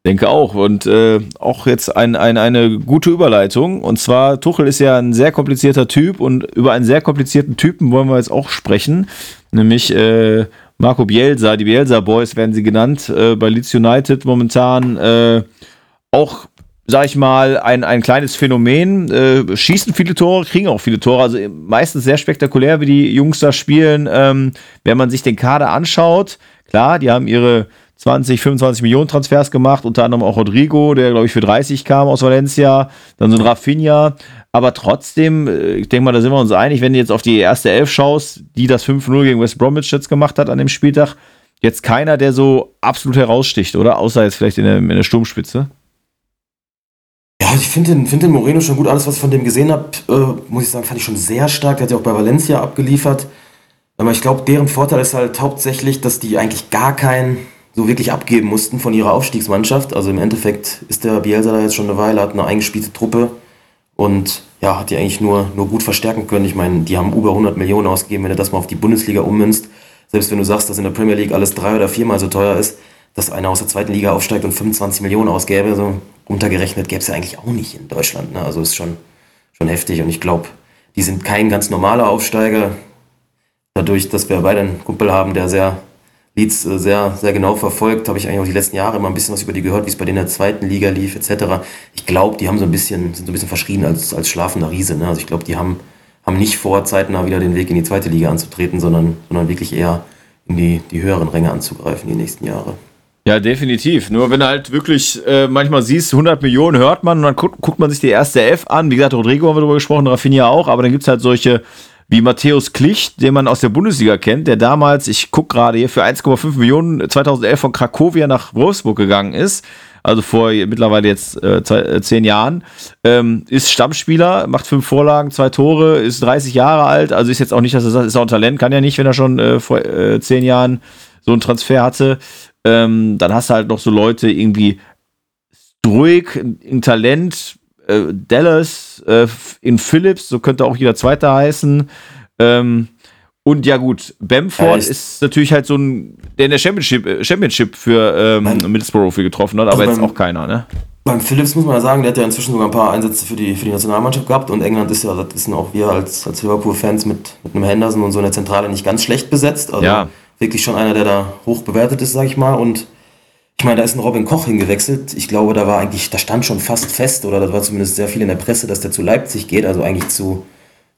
Speaker 1: Denke auch. Und äh, auch jetzt ein, ein, eine gute Überleitung. Und zwar, Tuchel ist ja ein sehr komplizierter Typ und über einen sehr komplizierten Typen wollen wir jetzt auch sprechen. Nämlich äh, Marco Bielsa, die Bielsa Boys werden sie genannt, äh, bei Leeds United momentan äh, auch, sag ich mal, ein, ein kleines Phänomen. Äh, schießen viele Tore, kriegen auch viele Tore, also meistens sehr spektakulär, wie die Jungs da spielen. Ähm, wenn man sich den Kader anschaut, klar, die haben ihre 20, 25 Millionen Transfers gemacht, unter anderem auch Rodrigo, der glaube ich für 30 kam aus Valencia, dann so ein Rafinha, aber trotzdem, äh, ich denke mal, da sind wir uns einig, wenn du jetzt auf die erste Elf schaust, die das 5-0 gegen West Bromwich jetzt gemacht hat an dem Spieltag, jetzt keiner, der so absolut heraussticht, oder? Außer jetzt vielleicht in der, in der Sturmspitze.
Speaker 2: Ja, ich finde den, find den Moreno schon gut. Alles, was ich von dem gesehen habe, äh, muss ich sagen, fand ich schon sehr stark. Der hat ja auch bei Valencia abgeliefert. Aber ich glaube, deren Vorteil ist halt hauptsächlich, dass die eigentlich gar keinen so wirklich abgeben mussten von ihrer Aufstiegsmannschaft. Also im Endeffekt ist der Bielsa da jetzt schon eine Weile, hat eine eingespielte Truppe und ja, hat die eigentlich nur, nur gut verstärken können. Ich meine, die haben über 100 Millionen ausgegeben, wenn du das mal auf die Bundesliga ummünzt. Selbst wenn du sagst, dass in der Premier League alles drei oder viermal so teuer ist, dass einer aus der zweiten Liga aufsteigt und 25 Millionen ausgäbe, so runtergerechnet gäbe es ja eigentlich auch nicht in Deutschland. Ne? Also ist schon, schon heftig und ich glaube, die sind kein ganz normaler Aufsteiger. Dadurch, dass wir beide einen Kumpel haben, der sehr Leeds äh, sehr, sehr genau verfolgt, habe ich eigentlich auch die letzten Jahre immer ein bisschen was über die gehört, wie es bei denen in der zweiten Liga lief, etc. Ich glaube, die haben so ein bisschen, sind so ein bisschen verschrien als, als schlafender Riese. Ne? Also ich glaube, die haben, haben nicht vor, zeitnah wieder den Weg in die zweite Liga anzutreten, sondern, sondern wirklich eher in die, die höheren Ränge anzugreifen die nächsten Jahre.
Speaker 1: Ja, definitiv. Nur wenn du halt wirklich äh, manchmal siehst, 100 Millionen hört man und dann guckt, guckt man sich die erste Elf an. Wie gesagt, Rodrigo haben wir darüber gesprochen, Rafinha auch, aber dann gibt es halt solche wie Matthäus Klicht, den man aus der Bundesliga kennt, der damals, ich gucke gerade hier, für 1,5 Millionen 2011 von Krakowia nach Wolfsburg gegangen ist. Also vor mittlerweile jetzt äh, zwei, äh, zehn Jahren. Ähm, ist Stammspieler, macht fünf Vorlagen, zwei Tore, ist 30 Jahre alt. Also ist jetzt auch nicht, dass er sagt, ist auch ein Talent, kann ja nicht, wenn er schon äh, vor äh, zehn Jahren so einen Transfer hatte. Ähm, dann hast du halt noch so Leute irgendwie Struik, ein, ein Talent, äh, Dallas, äh, in Phillips, so könnte auch jeder Zweite heißen. Ähm, und ja gut, Bamford
Speaker 2: Ja,
Speaker 1: ist,
Speaker 2: ist-
Speaker 1: natürlich halt so ein, der in der Championship, äh, Championship für ähm,
Speaker 2: Beim-
Speaker 1: Middlesbrough viel getroffen hat, aber
Speaker 2: Also
Speaker 1: jetzt
Speaker 2: beim-
Speaker 1: auch keiner, ne?
Speaker 2: Beim Phillips muss man ja sagen, der hat ja inzwischen sogar ein paar Einsätze für die, für die Nationalmannschaft gehabt und England ist ja, das wissen auch wir als, als Liverpool-Fans mit, mit einem Henderson und so in der Zentrale nicht ganz schlecht besetzt. Also
Speaker 1: Ja.
Speaker 2: Wirklich schon einer, der da hoch bewertet ist, sag ich mal. Und ich meine, da ist ein Robin Koch hingewechselt. Ich glaube, da war eigentlich, da stand schon fast fest, oder das war zumindest sehr viel in der Presse, dass der zu Leipzig geht, also eigentlich zu,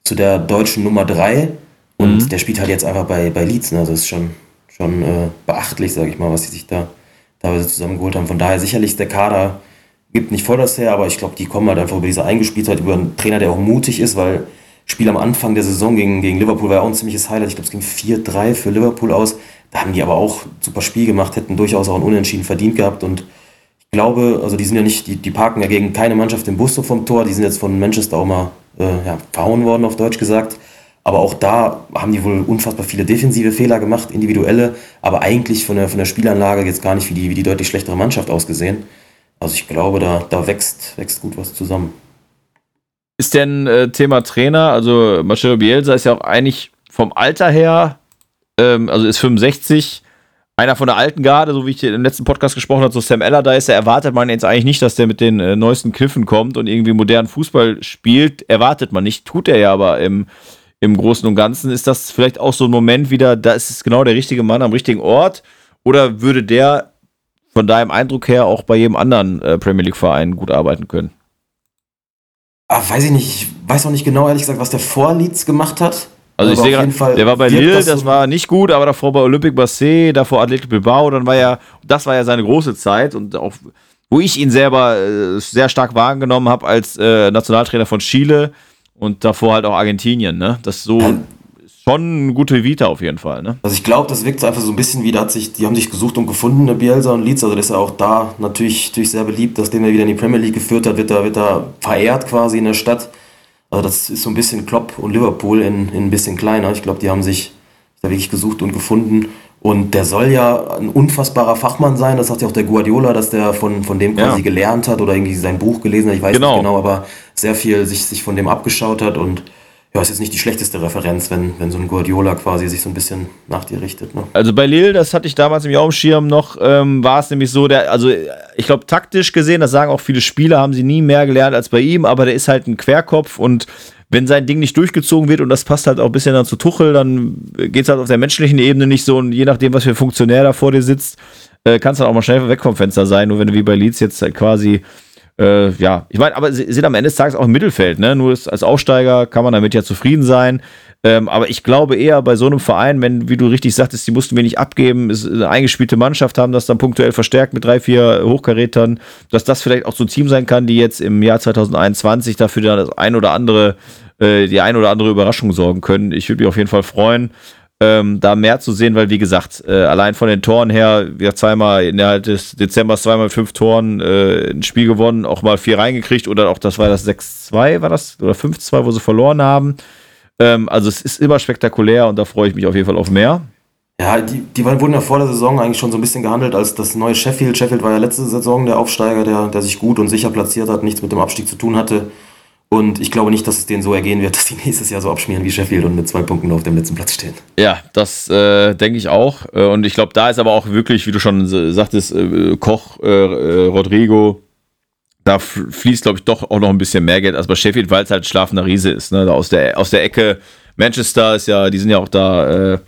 Speaker 2: zu der deutschen Nummer 3 und mhm. der spielt halt jetzt einfach bei, bei Leeds. Ne? Also das ist schon, schon äh, beachtlich, sage ich mal, was sie sich da teilweise zusammengeholt haben. Von daher sicherlich der Kader gibt nicht voll das her, aber ich glaube, die kommen halt einfach über diese Eingespieltheit, über einen Trainer, der auch mutig ist, weil Spiel am Anfang der Saison gegen, gegen Liverpool war ja auch ein ziemliches Highlight. Ich glaube, es ging 4-3 für Liverpool aus. Da haben die aber auch super Spiel gemacht, hätten durchaus auch ein Unentschieden verdient gehabt. Und ich glaube, also die sind ja nicht, die, die parken ja gegen keine Mannschaft im Bus so vom Tor. Die sind jetzt von Manchester auch mal äh, ja, verhauen worden, auf Deutsch gesagt. Aber auch da haben die wohl unfassbar viele defensive Fehler gemacht, individuelle, aber eigentlich von der, von der Spielanlage jetzt gar nicht wie die, wie die deutlich schlechtere Mannschaft ausgesehen. Also ich glaube, da, da wächst, wächst gut was zusammen.
Speaker 1: Ist denn äh, Thema Trainer, also Marcelo Bielsa ist ja auch eigentlich vom Alter her, ähm, also ist 65, einer von der alten Garde, so wie ich im letzten Podcast gesprochen habe, so Sam Allardyce, da erwartet man jetzt eigentlich nicht, dass der mit den äh, neuesten Kniffen kommt und irgendwie modernen Fußball spielt. Erwartet man nicht, tut er ja aber im, im Großen und Ganzen. Ist das vielleicht auch so ein Moment wieder, da ist es genau der richtige Mann am richtigen Ort? Oder würde der von deinem Eindruck her auch bei jedem anderen äh, Premier League-Verein gut arbeiten können?
Speaker 2: Ah, weiß ich nicht, ich weiß auch nicht genau, ehrlich gesagt, was der vor Leeds gemacht hat.
Speaker 1: Also ich sehe gerade, der war bei Lille, das, das war nicht gut, aber davor bei Olympique Marseille, davor Athletic Bilbao, dann war ja, das war ja seine große Zeit und auch, wo ich ihn selber äh, sehr stark wahrgenommen habe als äh, Nationaltrainer von Chile und davor halt auch Argentinien, ne? Das so, ja, schon eine gute Vita auf jeden Fall. Ne?
Speaker 2: Also ich glaube, das wirkt einfach so ein bisschen wie, da hat sich, die haben sich gesucht und gefunden, der Bielsa und Leeds. Also der ist ja auch da natürlich, natürlich sehr beliebt, dass den er wieder in die Premier League geführt hat, wird er, wird er verehrt quasi in der Stadt. Also das ist so ein bisschen Klopp und Liverpool in, in ein bisschen kleiner. Ich glaube, die haben sich da wirklich gesucht und gefunden. Und der soll ja ein unfassbarer Fachmann sein. Das sagt ja auch der Guardiola, dass der von, von dem quasi ja. gelernt hat oder irgendwie sein Buch gelesen hat. Ich weiß genau. nicht genau, aber sehr viel sich, sich von dem abgeschaut hat und ja, ist jetzt nicht die schlechteste Referenz, wenn, wenn so ein Guardiola quasi sich so ein bisschen nach dir richtet. Ne?
Speaker 1: Also bei Lille, das hatte ich damals im Jahrumschirm noch, ähm, war es nämlich so, der, also ich glaube taktisch gesehen, das sagen auch viele Spieler, haben sie nie mehr gelernt als bei ihm, aber der ist halt ein Querkopf und wenn sein Ding nicht durchgezogen wird und das passt halt auch ein bisschen dann zu Tuchel, dann geht es halt auf der menschlichen Ebene nicht so und je nachdem, was für ein Funktionär da vor dir sitzt, äh, kannst du dann auch mal schnell weg vom Fenster sein. Nur wenn du wie bei Leeds jetzt halt quasi äh, ja, ich meine, aber sie sind am Ende des Tages auch im Mittelfeld, ne? Nur als Aufsteiger kann man damit ja zufrieden sein. Ähm, aber ich glaube eher bei so einem Verein, wenn, wie du richtig sagtest, die mussten wenig abgeben, ist eine eingespielte Mannschaft, haben das dann punktuell verstärkt mit drei, vier Hochkarätern, dass das vielleicht auch so ein Team sein kann, die jetzt im Jahr 2021 dafür dann das ein oder andere, äh, die ein oder andere Überraschung sorgen können. Ich würde mich auf jeden Fall freuen ähm, da mehr zu sehen, weil wie gesagt, äh, allein von den Toren her, wir haben zweimal innerhalb des Dezembers zweimal fünf Toren äh, ein Spiel gewonnen, auch mal vier reingekriegt oder auch das war das 6-2, war das, oder 5-2, wo sie verloren haben. Ähm, also es ist immer spektakulär und da freue ich mich auf jeden Fall auf mehr.
Speaker 2: Ja, die, die wurden ja vor der Saison eigentlich schon so ein bisschen gehandelt als das neue Sheffield. Sheffield war ja letzte Saison der Aufsteiger, der, der sich gut und sicher platziert hat, nichts mit dem Abstieg zu tun hatte. Und ich glaube nicht, dass es denen so ergehen wird, dass die nächstes Jahr so abschmieren wie Sheffield und mit zwei Punkten auf dem letzten Platz stehen.
Speaker 1: Ja, das äh, denke ich auch. Äh, und ich glaube, da ist aber auch wirklich, wie du schon sagtest, äh, Koch, äh, äh, Rodrigo, da fließt, glaube ich, doch auch noch ein bisschen mehr Geld als bei Sheffield, weil es halt schlafender Riese ist. Ne? Da aus, der, aus der Ecke Manchester ist ja, die sind ja auch da, äh,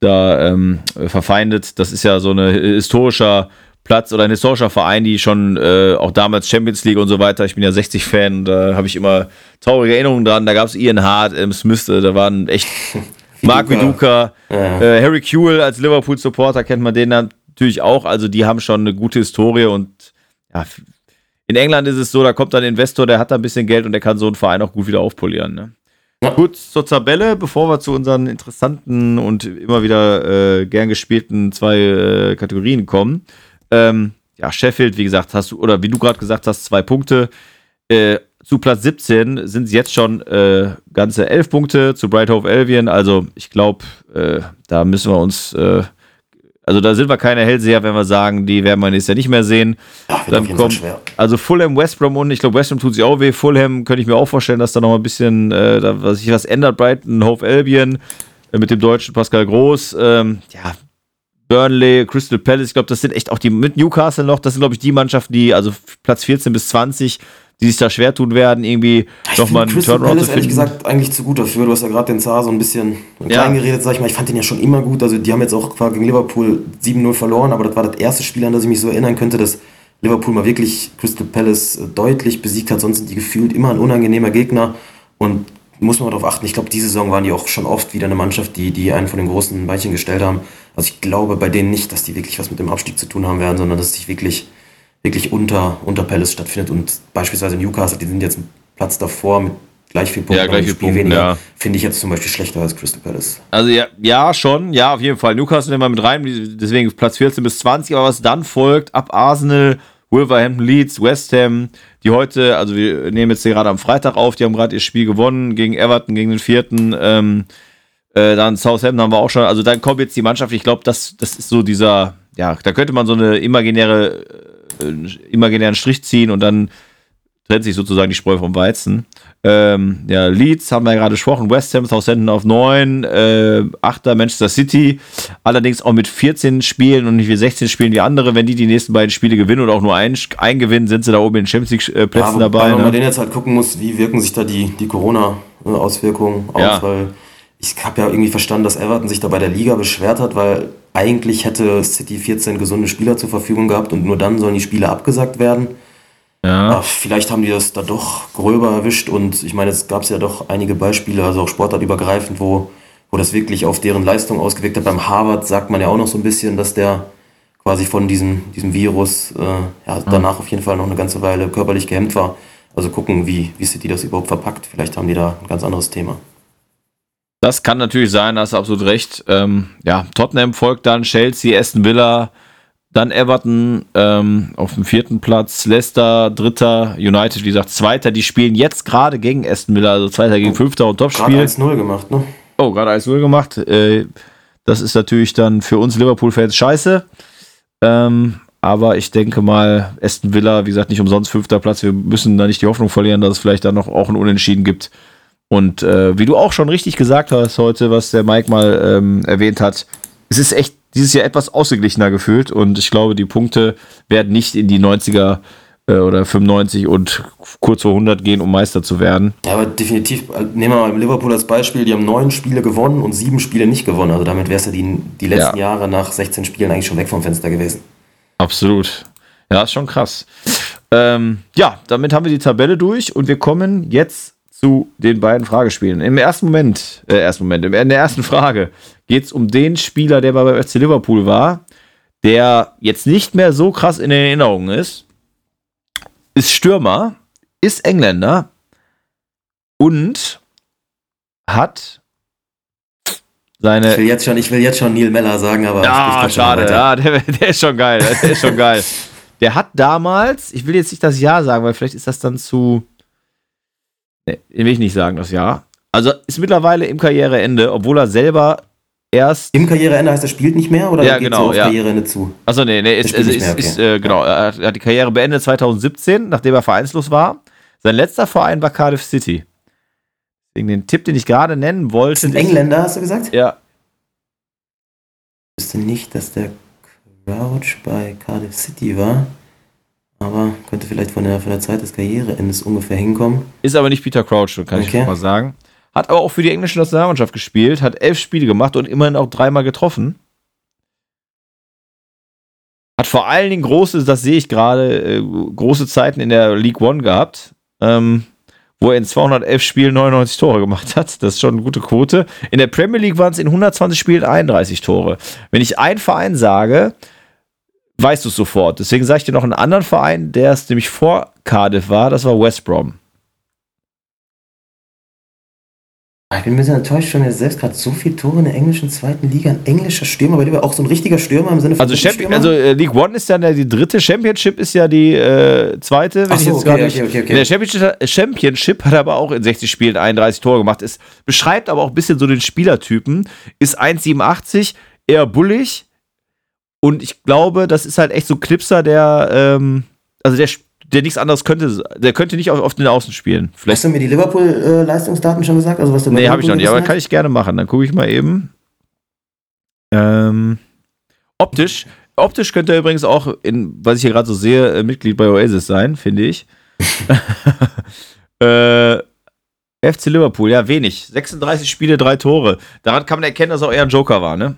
Speaker 1: da ähm, verfeindet. Das ist ja so ein historischer Platz oder ein historischer Verein, die schon äh, auch damals Champions League und so weiter, ich bin ja 60-Fan, da habe ich immer traurige Erinnerungen dran. Da gab es Ian Hart, ähm, Smith, äh, da waren echt Mark Viduka, ja. äh, Harry Kewell als Liverpool-Supporter kennt man den natürlich auch. Also die haben schon eine gute Historie und ja, in England ist es so, da kommt dann ein Investor, der hat da ein bisschen Geld und der kann so einen Verein auch gut wieder aufpolieren. Ne? Ja. Gut, zur Tabelle, bevor wir zu unseren interessanten und immer wieder äh, gern gespielten zwei äh, Kategorien kommen. Ähm, ja, Sheffield, wie gesagt, hast du, oder wie du gerade gesagt hast, zwei Punkte. Äh, zu Platz 17 sind es jetzt schon äh, ganze elf Punkte zu Bright Hove Albion. Also ich glaube, äh, da müssen wir uns, äh, also da sind wir keine Hellseher, wenn wir sagen, die werden wir nächstes Jahr nicht mehr sehen. Ach, Dann kommt, also Fulham, West Brom und ich glaube, West Brom tut sich auch weh. Fulham könnte ich mir auch vorstellen, dass da noch mal ein bisschen, äh, da, was sich was ändert. Brighton, Hove Albion äh, mit dem deutschen Pascal Groß. Ähm, ja, Burnley, Crystal Palace, ich glaube, das sind echt auch die mit Newcastle noch, das sind, glaube ich, die Mannschaften, die, also Platz 14 bis 20, die sich da schwer tun werden, irgendwie nochmal einen
Speaker 2: Crystal Turnaround Palace, zu finden. ehrlich gesagt, eigentlich zu gut dafür. Du hast ja gerade den Zar so ein bisschen ja. klein geredet, sag ich mal. Ich fand den ja schon immer gut. Also, die haben jetzt auch gegen Liverpool 7-0 verloren, aber das war das erste Spiel, an das ich mich so erinnern könnte, dass Liverpool mal wirklich Crystal Palace deutlich besiegt hat. Sonst sind die gefühlt immer ein unangenehmer Gegner. Und muss man darauf achten. Ich glaube, diese Saison waren die auch schon oft wieder eine Mannschaft, die, die einen von den großen Beinchen gestellt haben. Also ich glaube bei denen nicht, dass die wirklich was mit dem Abstieg zu tun haben werden, sondern dass es sich wirklich, wirklich unter, unter Palace stattfindet. Und beispielsweise Newcastle, die sind jetzt einen Platz davor mit gleich viel
Speaker 1: Punkten, ja, gleich viel Spiel Punkten,
Speaker 2: weniger. Ja. Finde ich jetzt zum Beispiel schlechter als Crystal Palace.
Speaker 1: Also ja, ja, schon, ja, auf jeden Fall. Newcastle nehmen wir mit rein, deswegen Platz 14 bis 20, aber was dann folgt, ab Arsenal, Wolverhampton Leeds, West Ham, die heute, also wir nehmen jetzt hier gerade am Freitag auf, die haben gerade ihr Spiel gewonnen gegen Everton, gegen den vierten. Ähm, äh, dann Southampton haben wir auch schon. Also dann kommt jetzt die Mannschaft. Ich glaube, das, das ist so dieser, ja, da könnte man so eine imaginäre, äh, imaginären Strich ziehen und dann trennt sich sozusagen die Spreu vom Weizen. Ähm, ja, Leeds haben wir ja gerade gesprochen, West Ham, Southampton auf 9, äh, 8. Manchester City, allerdings auch mit 14 Spielen und nicht wie 16 Spielen wie andere. Wenn die die nächsten beiden Spiele gewinnen oder auch nur ein, ein gewinnen, sind sie da oben in den Champions League-Plätzen ja, dabei. Wenn
Speaker 2: ne? man den jetzt halt gucken muss, wie wirken sich da die, die Corona-Auswirkungen aus, ja. weil ich habe ja irgendwie verstanden, dass Everton sich da bei der Liga beschwert hat, weil eigentlich hätte City 14 gesunde Spieler zur Verfügung gehabt und nur dann sollen die Spiele abgesagt werden. Ja. Ach, vielleicht haben die das da doch gröber erwischt und ich meine, es gab ja doch einige Beispiele, also auch sportartübergreifend, wo, wo das wirklich auf deren Leistung ausgewirkt hat. Beim Harvard sagt man ja auch noch so ein bisschen, dass der quasi von diesem, diesem Virus äh, ja, danach auf jeden Fall noch eine ganze Weile körperlich gehemmt war. Also gucken, wie, wie City das überhaupt verpackt. Vielleicht haben die da ein ganz anderes Thema.
Speaker 1: Das kann natürlich sein, hast du absolut recht. Ähm, ja, Tottenham folgt dann, Chelsea, Aston Villa, dann Everton ähm, auf dem vierten Platz, Leicester dritter, United, wie gesagt, zweiter. Die spielen jetzt gerade gegen Aston Villa, also zweiter gegen oh, fünfter und Topspiel. Gerade
Speaker 2: 1-0 gemacht, ne?
Speaker 1: Oh, gerade 1-0 gemacht. Äh, das ist natürlich dann für uns Liverpool-Fans scheiße. Ähm, aber ich denke mal, Aston Villa, wie gesagt, nicht umsonst fünfter Platz. Wir müssen da nicht die Hoffnung verlieren, dass es vielleicht dann noch auch ein Unentschieden gibt. Und äh, wie du auch schon richtig gesagt hast heute, was der Mike mal ähm, erwähnt hat, es ist echt dieses Jahr etwas ausgeglichener gefühlt und ich glaube, die Punkte werden nicht in die 90er äh, oder 95 und kurz vor 100 gehen, um Meister zu werden.
Speaker 2: Ja, aber definitiv, äh, nehmen wir mal Liverpool als Beispiel, die haben neun Spiele gewonnen und sieben Spiele nicht gewonnen. Also damit wärst du die, die letzten ja. Jahre nach 16 Spielen eigentlich schon weg vom Fenster gewesen.
Speaker 1: Absolut. Ja, ist schon krass. Ähm, ja, damit haben wir die Tabelle durch und wir kommen jetzt zu den beiden Fragespielen. Im ersten Moment, äh, ersten Moment, in der ersten Frage geht es um den Spieler, der bei FC Liverpool war, der jetzt nicht mehr so krass in Erinnerung ist, ist Stürmer, ist Engländer und hat seine.
Speaker 2: Ich will jetzt schon, ich will jetzt schon Neil Meller sagen, aber.
Speaker 1: Ja, schade, ja, der, der, ist schon geil, der ist schon geil. Der hat damals, ich will jetzt nicht das Jahr sagen, weil vielleicht ist das dann zu Nee, will ich nicht sagen, das Jahr. Also ist mittlerweile im Karriereende, obwohl er selber erst.
Speaker 2: Im Karriereende heißt er spielt nicht mehr oder
Speaker 1: ja, geht genau,
Speaker 2: auf
Speaker 1: ja.
Speaker 2: Karriereende zu?
Speaker 1: Achso, nee, nee, ist, also ist, mehr, okay. ist äh, genau. Er hat die Karriere beendet 2017, nachdem er vereinslos war. Sein letzter Verein war Cardiff City. Wegen den Tipp, den ich gerade nennen wollte.
Speaker 2: Ist ein Engländer, hast du gesagt?
Speaker 1: Ja.
Speaker 2: Ich wüsste nicht, dass der Crouch bei Cardiff City war aber könnte vielleicht von der, von der Zeit des Karriereendes ungefähr hinkommen.
Speaker 1: Ist aber nicht Peter Crouch, kann okay. ich mal sagen. Hat aber auch für die englische Nationalmannschaft gespielt, hat elf Spiele gemacht und immerhin auch dreimal getroffen. Hat vor allen Dingen große, das sehe ich gerade, äh, große Zeiten in der League One gehabt, ähm, wo er in 211 Spielen 99 Tore gemacht hat. Das ist schon eine gute Quote. In der Premier League waren es in 120 Spielen 31 Tore. Wenn ich einen Verein sage, weißt du es sofort. Deswegen sage ich dir noch einen anderen Verein, der es nämlich vor Cardiff war, das war West Brom.
Speaker 2: Ah, ich bin ein bisschen enttäuscht schon, er selbst gerade so viele Tore in der englischen zweiten Liga. Ein englischer Stürmer, aber der auch so ein richtiger Stürmer im Sinne
Speaker 1: von. Also, Champion, also äh, League One ist ja die dritte, Championship ist ja die äh, zweite, wenn Ach so, okay, okay, okay, okay. Der Championship, Championship hat aber auch in 60 Spielen 31 Tore gemacht. Es beschreibt aber auch ein bisschen so den Spielertypen. Ist 1,87, eher bullig, und ich glaube, das ist halt echt so Knipser, der, ähm, also der, der nichts anderes könnte, der könnte nicht auf, auf den Außen spielen.
Speaker 2: Vielleicht. Hast du mir die Liverpool-Leistungsdaten schon gesagt? Also was
Speaker 1: du nee, habe ich noch nicht, aber kann ich gerne machen. Dann gucke ich mal eben. Ähm, optisch, optisch könnte er übrigens auch, in, was ich hier gerade so sehe, äh, Mitglied bei Oasis sein, finde ich. äh, FC Liverpool, ja, wenig. 36 Spiele, drei Tore. Daran kann man erkennen, dass er auch eher ein Joker war, ne?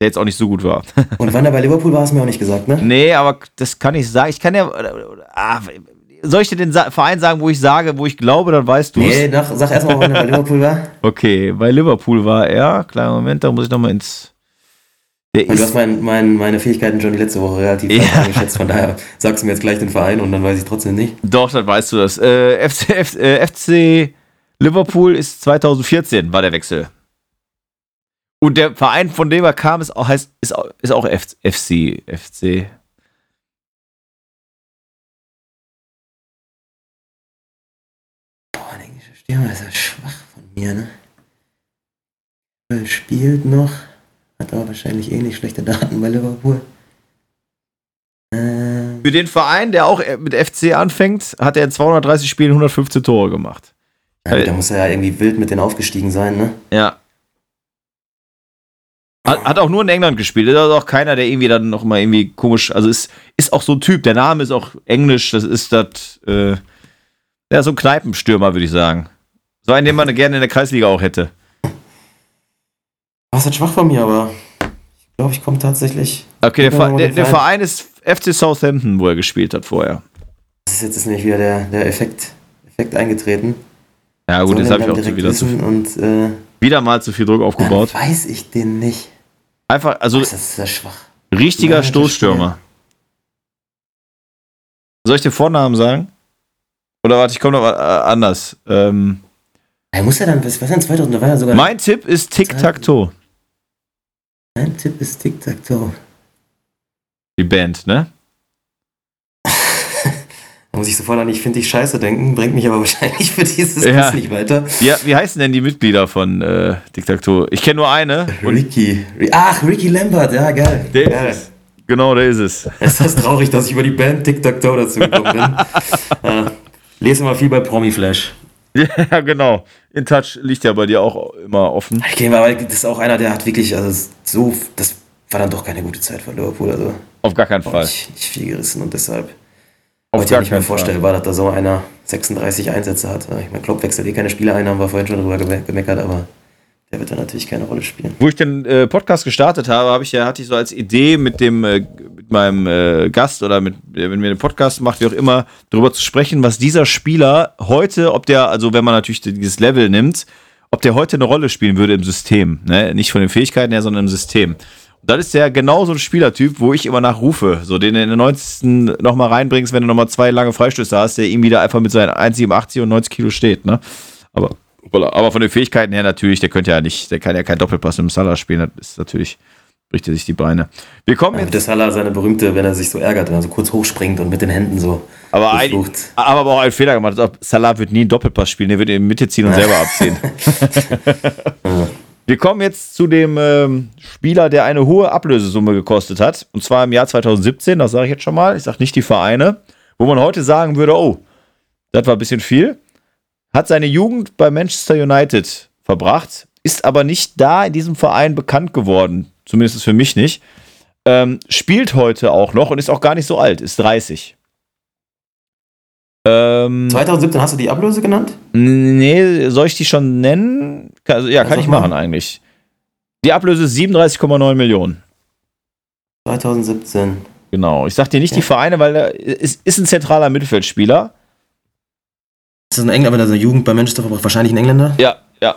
Speaker 1: Der jetzt auch nicht so gut war.
Speaker 2: Und wann er bei Liverpool war, hast du mir auch nicht gesagt, ne?
Speaker 1: Nee, aber das kann ich sagen. Ich kann ja. Ah, soll ich dir den Verein sagen, wo ich sage, wo ich glaube, dann weißt du
Speaker 2: Nee, nach, sag erstmal, wann er bei Liverpool war.
Speaker 1: Okay, bei Liverpool war er. Kleiner Moment, da muss ich nochmal ins. Der
Speaker 2: Weil Du hast mein, mein, meine Fähigkeiten schon die letzte Woche relativ
Speaker 1: Ja.
Speaker 2: eingeschätzt, von daher sagst du mir jetzt gleich den Verein und dann weiß ich trotzdem nicht.
Speaker 1: doch, dann weißt du das. Äh, FC, F, äh, FC Liverpool ist 2014, war der Wechsel. Und der Verein, von dem er kam, ist auch, heißt, ist auch, ist auch FC. FC.
Speaker 2: Boah, der englische Stürmer ist ja schwach von mir, ne? Er Spielt noch, hat aber wahrscheinlich ähnlich schlechte Daten bei Liverpool. Ähm,
Speaker 1: Für den Verein, der auch mit FC anfängt, hat er in 230 Spielen 115 Tore gemacht.
Speaker 2: ja, da muss er ja irgendwie wild mit denen aufgestiegen sein, ne?
Speaker 1: Ja. Hat, hat auch nur in England gespielt. Ist auch keiner, der irgendwie dann noch mal irgendwie komisch. Also ist, ist auch so ein Typ. Der Name ist auch englisch. Das ist das. Äh, ja, so ein Kneipenstürmer, würde ich sagen. So einen, den man gerne in der Kreisliga auch hätte.
Speaker 2: Was ist schwach von mir, aber ich glaube, ich komme tatsächlich.
Speaker 1: Okay, der, Ver der,
Speaker 2: der Verein-
Speaker 1: ist FC Southampton, wo er gespielt hat vorher.
Speaker 2: Das ist jetzt nämlich wieder der, der Effekt, Effekt eingetreten.
Speaker 1: Ja, gut, jetzt habe ich
Speaker 2: dann
Speaker 1: auch wieder, zu,
Speaker 2: wissen und äh,
Speaker 1: wieder mal zu viel Druck
Speaker 2: dann
Speaker 1: aufgebaut.
Speaker 2: weiß ich den nicht.
Speaker 1: Einfach, also
Speaker 2: Das ist sehr schwach.
Speaker 1: richtiger
Speaker 2: Ja, das
Speaker 1: Stoßstürmer. Soll ich den Vornamen sagen? Oder warte, ich komme noch äh, anders. Ähm,
Speaker 2: Er muss ja dann, was was denn 2000, da war ja sogar.
Speaker 1: Mein Tipp ist Tic-Tac-Toe.
Speaker 2: Mein Tipp ist Tic-Tac-Toe.
Speaker 1: Die Band, ne?
Speaker 2: Da muss ich sofort an Ich finde dich scheiße denken, bringt mich aber wahrscheinlich für dieses
Speaker 1: Ja.
Speaker 2: Quiz nicht weiter.
Speaker 1: Wie, wie heißen denn die Mitglieder von äh, Tic-Tac-Toe? Ich kenne nur eine.
Speaker 2: Ricky. Ri- Ach, Ricky Lambert, ja, geil.
Speaker 1: der
Speaker 2: geil.
Speaker 1: ist es. Genau, der ist es.
Speaker 2: Es ist traurig, dass ich über die Band Tic-Tac-Toe dazu gekommen bin. äh, lese immer viel bei Promi Flash.
Speaker 1: Ja, genau. In Touch liegt ja bei dir auch immer offen.
Speaker 2: Okay, aber das ist auch einer, der hat wirklich, also so, das war dann doch keine gute Zeit für Liverpool. Also
Speaker 1: Auf gar keinen Fall.
Speaker 2: nicht, nicht viel gerissen und deshalb
Speaker 1: Auf
Speaker 2: heute
Speaker 1: gar
Speaker 2: nicht mehr vorstellbar, dass da so einer 36 Einsätze hat. Ich meine, Klopp wechselt eh keine Spieler ein, haben wir vorhin schon drüber geme- gemeckert, aber der wird dann natürlich keine Rolle spielen.
Speaker 1: Wo ich den äh, Podcast gestartet habe, habe ich ja, hatte ich so als Idee mit dem, äh, mit meinem äh, Gast oder mit, wenn wir den Podcast macht, wie auch immer, darüber zu sprechen, was dieser Spieler heute, ob der, also wenn man natürlich dieses Level nimmt, ob der heute eine Rolle spielen würde im System. Ne? Nicht von den Fähigkeiten her, sondern im System. Das ist ja genau so ein Spielertyp, wo ich immer nachrufe. So, den du in den 90. nochmal reinbringst, wenn du nochmal zwei lange Freistöße hast, der ihm wieder einfach mit seinen 1,87 und 90 Kilo steht. Ne? Aber, aber von den Fähigkeiten her natürlich, der könnte ja nicht, der kann ja keinen Doppelpass im Salah spielen. Das ist natürlich, bricht er sich die Beine. Wir kommen
Speaker 2: Ja,
Speaker 1: jetzt.
Speaker 2: das Haller seine berühmte, wenn er sich so ärgert, wenn er so kurz hochspringt und mit den Händen so
Speaker 1: Aber, ein, aber aber auch einen Fehler gemacht. Salah wird nie einen Doppelpass spielen, der wird in die Mitte ziehen und selber abziehen. Wir kommen jetzt zu dem ähm, Spieler, der eine hohe Ablösesumme gekostet hat. Und zwar im Jahr 2017, das sage ich jetzt schon mal. Ich sage nicht die Vereine, wo man heute sagen würde, oh, das war ein bisschen viel. Hat seine Jugend bei Manchester United verbracht, ist aber nicht da in diesem Verein bekannt geworden. Zumindest für mich nicht. Ähm, spielt heute auch noch und ist auch gar nicht so alt, ist 30. Ähm,
Speaker 2: 2017 hast du die Ablöse genannt?
Speaker 1: Nee, soll ich die schon nennen? Kann- ja,
Speaker 2: Ja,
Speaker 1: kann ich
Speaker 2: mal.
Speaker 1: machen eigentlich. Die Ablöse ist 37,9 Millionen.
Speaker 2: 2017.
Speaker 1: Genau. Ich sag dir nicht die
Speaker 2: Ja.
Speaker 1: Vereine, weil er ist, ist ein zentraler Mittelfeldspieler.
Speaker 2: Ist das ein Engländer, wenn er seine Jugend bei Manchester verbracht? Wahrscheinlich ein Engländer?
Speaker 1: Ja, ja.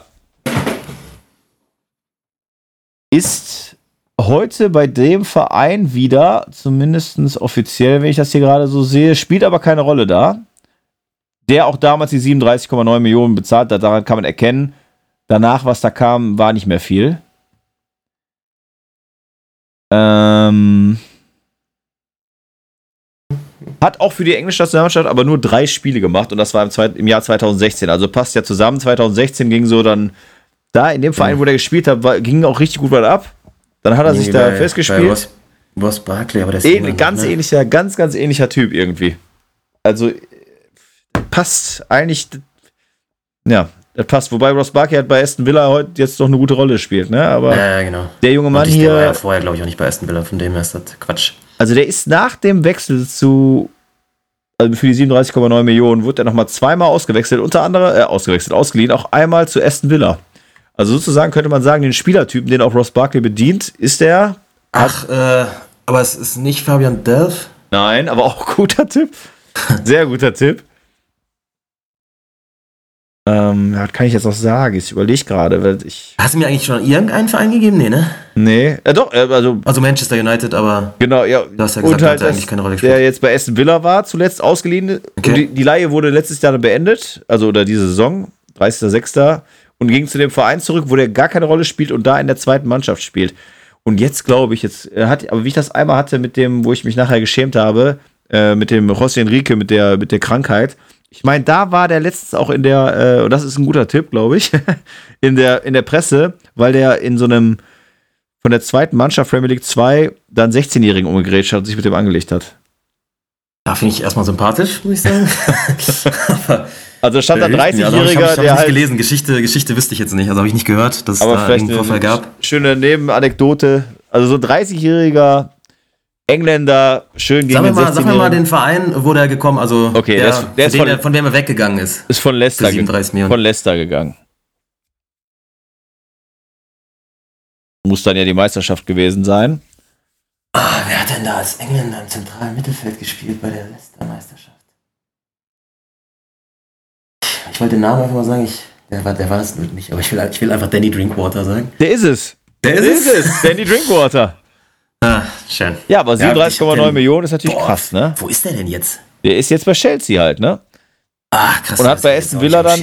Speaker 1: Ist heute bei dem Verein wieder, zumindest offiziell, wenn ich das hier gerade so sehe, spielt aber keine Rolle da. Der auch damals die 37,9 Millionen bezahlt hat, daran kann man erkennen, danach, was da kam, war nicht mehr viel. Ähm, hat auch für die englische Nationalmannschaft aber nur drei Spiele gemacht und das war im, zweit, im Jahr 2016. Also passt ja zusammen. 2016 ging so dann da in dem Verein, wo der gespielt hat, war, ging auch richtig gut was ab. Dann hat er sich da festgespielt.
Speaker 2: Bei Ross, Ross Barkley, aber der ist
Speaker 1: Ähnlich,
Speaker 2: Engländer,
Speaker 1: ganz
Speaker 2: ne?
Speaker 1: ähnlicher, ganz, ganz ähnlicher Typ irgendwie. Also passt eigentlich. Ja, das passt. Wobei Ross Barkley hat bei Aston Villa heute jetzt doch eine gute Rolle gespielt, ne? Aber
Speaker 2: Ja, genau.
Speaker 1: der junge Mann
Speaker 2: ich, der war ja
Speaker 1: hier,
Speaker 2: vorher, glaube ich, auch nicht bei Aston Villa, von dem her ist das Quatsch.
Speaker 1: also der ist nach dem Wechsel zu, also für die 37,9 Millionen, wurde er nochmal zweimal ausgewechselt, unter anderem, äh, ausgewechselt, ausgeliehen, auch einmal zu Aston Villa. Also sozusagen könnte man sagen, den Spielertypen, den auch Ross Barkley bedient, ist der,
Speaker 2: Ach, äh, aber es ist nicht Fabian Delph.
Speaker 1: nein, aber auch guter Typ. Sehr guter Tipp. Ähm, was kann ich jetzt noch sagen? Ich überlege gerade, weil ich.
Speaker 2: Hast du mir eigentlich schon irgendeinen Verein gegeben? Nee, ne?
Speaker 1: Nee, ja doch, äh, also.
Speaker 2: Also Manchester United, aber.
Speaker 1: Genau, ja.
Speaker 2: Du hast ja gesagt,
Speaker 1: halt,
Speaker 2: hat eigentlich keine Rolle
Speaker 1: gespielt. Der jetzt bei Aston Villa war, zuletzt ausgeliehen. Okay. Die, die Leihe wurde letztes Jahr beendet, also oder diese Saison, 30.06. Und ging zu dem Verein zurück, wo der gar keine Rolle spielt und da in der zweiten Mannschaft spielt. Und jetzt glaube ich, jetzt hat, aber wie ich das einmal hatte mit dem, wo ich mich nachher geschämt habe, äh, mit dem José Enrique, mit der, mit der Krankheit, ich meine, da war der letztens auch in der, äh, und das ist ein guter Tipp, glaube ich, in der, in der Presse, weil der in so einem von der zweiten Mannschaft Premier League 2 dann 16-Jährigen umgegrätscht hat und sich mit dem angelegt hat.
Speaker 2: Da finde ich erstmal sympathisch, muss ich sagen.
Speaker 1: also stand da 30-Jähriger, also
Speaker 2: ich hab, ich hab der halt gelesen. Geschichte, Geschichte wüsste ich jetzt nicht. Also habe ich nicht gehört, dass
Speaker 1: es da einen Vorfall gab. Schöne Nebenanekdote. Also so ein 30-Jähriger Engländer schön gegen
Speaker 2: sag den mal, Sag mir mal den Verein, wo der gekommen, also
Speaker 1: okay, der, der, ist, der ist
Speaker 2: von, von, dem er weggegangen ist.
Speaker 1: Ist von Leicester, von Leicester gegangen. Muss dann ja die Meisterschaft gewesen sein.
Speaker 2: Ah, wer hat denn da als Engländer im zentralen Mittelfeld gespielt bei der Leicester-Meisterschaft? Ich wollte den Namen einfach mal sagen, ich, der, war, der war es nicht, aber ich will, ich will einfach Danny Drinkwater sagen.
Speaker 1: Der ist es.
Speaker 2: Der, der ist, ist es.
Speaker 1: Danny Drinkwater.
Speaker 2: Ah, schön.
Speaker 1: Ja, aber 37,9 ja, Millionen ist natürlich boah, krass, ne?
Speaker 2: Wo ist der denn jetzt?
Speaker 1: Der ist jetzt bei Chelsea halt, ne?
Speaker 2: Ah, krass.
Speaker 1: Und hat bei Aston Villa dann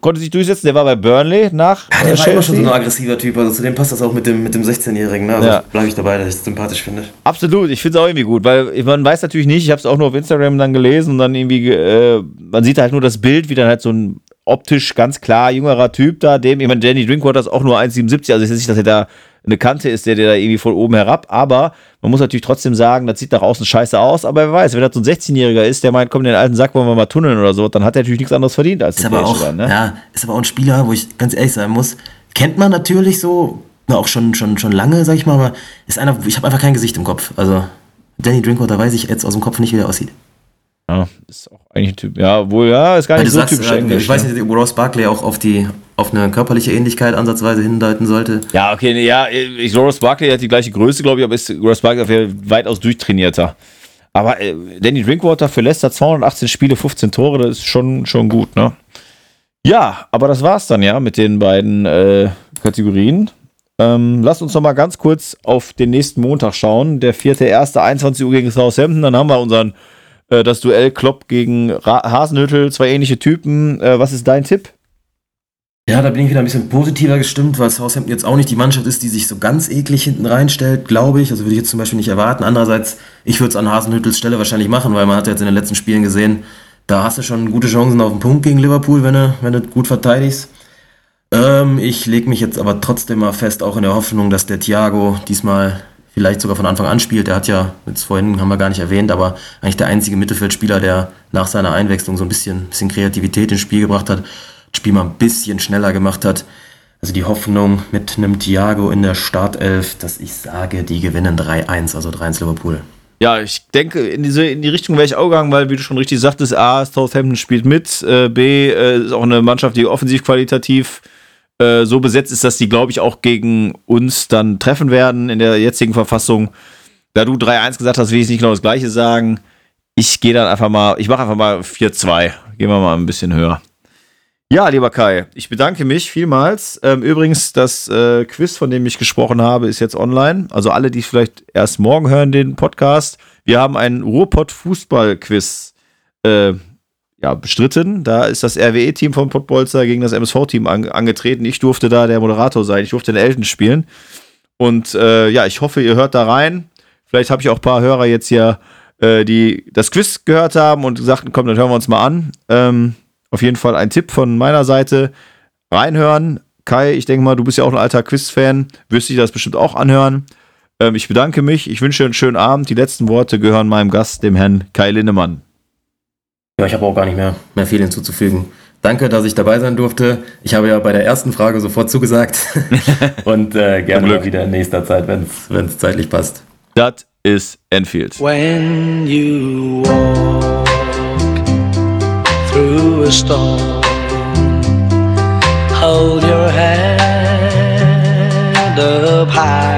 Speaker 1: konnte sich durchsetzen. Der war bei Burnley nach.
Speaker 2: Ja, der Chelsea. war immer schon so ein aggressiver Typ. Also zu dem passt das auch mit dem, mit dem 16-Jährigen. Ne? Also ja. bleibe ich dabei, dass ich es sympathisch finde.
Speaker 1: Absolut. Ich finde es auch irgendwie gut, weil man weiß natürlich nicht. Ich habe es auch nur auf Instagram dann gelesen und dann irgendwie, äh, man sieht halt nur das Bild, wie dann halt so ein optisch ganz klar jüngerer Typ da, dem, ich meine, Danny Drinkwater ist auch nur 1,77, also ich weiß nicht, dass er da eine Kante ist, der dir da irgendwie von oben herab. Aber man muss natürlich trotzdem sagen, das sieht nach außen scheiße aus. Aber wer weiß, wenn das so ein 16-Jähriger ist, der meint, komm, den alten Sack wollen wir mal tunneln oder so, dann hat er natürlich nichts anderes verdient als
Speaker 2: ist aber auch, dann, ne? Ja, ist aber auch ein Spieler, wo ich ganz ehrlich sein muss, kennt man natürlich so, auch schon, schon, schon lange, sag ich mal, aber ist einer, ich habe einfach kein Gesicht im Kopf. Also Danny Drinkwater weiß ich jetzt aus dem Kopf nicht, wie er aussieht.
Speaker 1: Ja, ist auch eigentlich ein Typ. Ja, wohl, ja, ist gar nicht so sagst, typisch
Speaker 2: äh, Englisch. Ich weiß nicht, ob Ross Barkley auch auf die auf eine körperliche Ähnlichkeit ansatzweise hindeuten sollte.
Speaker 1: Ja, okay, ja, ich, Ross Barkley hat die gleiche Größe, glaube ich, aber ist Ross Barkley weitaus durchtrainierter. Aber äh, Danny Drinkwater für Leicester 218 Spiele, 15 Tore, das ist schon, schon gut, ne? Ja, aber das war's dann ja mit den beiden äh, Kategorien. Ähm, lasst uns noch mal ganz kurz auf den nächsten Montag schauen. Der 4.1. 21 Uhr gegen Southampton. Dann haben wir unseren äh, das Duell Klopp gegen Ra Hasenhüttel, zwei ähnliche Typen. Äh, was ist dein Tipp?
Speaker 2: Ja, da bin ich wieder ein bisschen positiver gestimmt, weil Southampton jetzt auch nicht die Mannschaft ist, die sich so ganz eklig hinten reinstellt, glaube ich. Also würde ich jetzt zum Beispiel nicht erwarten. Andererseits, ich würde es an Hasenhüttels Stelle wahrscheinlich machen, weil man hat jetzt in den letzten Spielen gesehen, da hast du schon gute Chancen auf den Punkt gegen Liverpool, wenn du, wenn du gut verteidigst. Ähm, ich lege mich jetzt aber trotzdem mal fest, auch in der Hoffnung, dass der Thiago diesmal vielleicht sogar von Anfang an spielt. Der hat ja, jetzt vorhin haben wir gar nicht erwähnt, aber eigentlich der einzige Mittelfeldspieler, der nach seiner Einwechslung so ein bisschen, bisschen Kreativität ins Spiel gebracht hat, das Spiel mal ein bisschen schneller gemacht hat. Also die Hoffnung mit einem Thiago in der Startelf, dass ich sage, die gewinnen 3-1, also 3-1 Liverpool.
Speaker 1: Ja, ich denke, in, diese, in die Richtung wäre ich auch gegangen, weil, wie du schon richtig sagtest, A, Southampton spielt mit, äh, B, äh, ist auch eine Mannschaft, die offensiv qualitativ äh, so besetzt ist, dass die, glaube ich, auch gegen uns dann treffen werden in der jetzigen Verfassung. Da du 3-1 gesagt hast, will ich nicht genau das Gleiche sagen. Ich gehe dann einfach mal, ich mache einfach mal 4-2. Gehen wir mal ein bisschen höher. Ja, lieber Kai, ich bedanke mich vielmals. Ähm, übrigens, das äh, Quiz, von dem ich gesprochen habe, ist jetzt online. Also alle, die vielleicht erst morgen hören, den Podcast. Wir haben ein Ruhrpott-Fußball-Quiz äh, ja, bestritten. Da ist das RWE-Team von Pottbolzer gegen das MSV-Team an, angetreten. Ich durfte da der Moderator sein. Ich durfte den Elten spielen. Und äh, ja, ich hoffe, ihr hört da rein. Vielleicht habe ich auch ein paar Hörer jetzt hier, äh, die das Quiz gehört haben und gesagt, komm, dann hören wir uns mal an. Ähm, auf jeden Fall ein Tipp von meiner Seite. Reinhören. Kai, ich denke mal, du bist ja auch ein alter Quiz-Fan. Wirst dich das bestimmt auch anhören. Ähm, ich bedanke mich. Ich wünsche einen schönen Abend. Die letzten Worte gehören meinem Gast, dem Herrn Kai Linnemann.
Speaker 2: Ja, ich habe auch gar nicht mehr, mehr viel hinzuzufügen. Danke, dass ich dabei sein durfte. Ich habe ja bei der ersten Frage sofort zugesagt. Und äh, gerne wieder in nächster Zeit, wenn es zeitlich passt.
Speaker 1: Das ist Enfield. When you walk through a storm, hold your head up high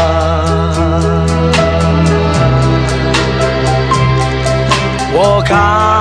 Speaker 3: God.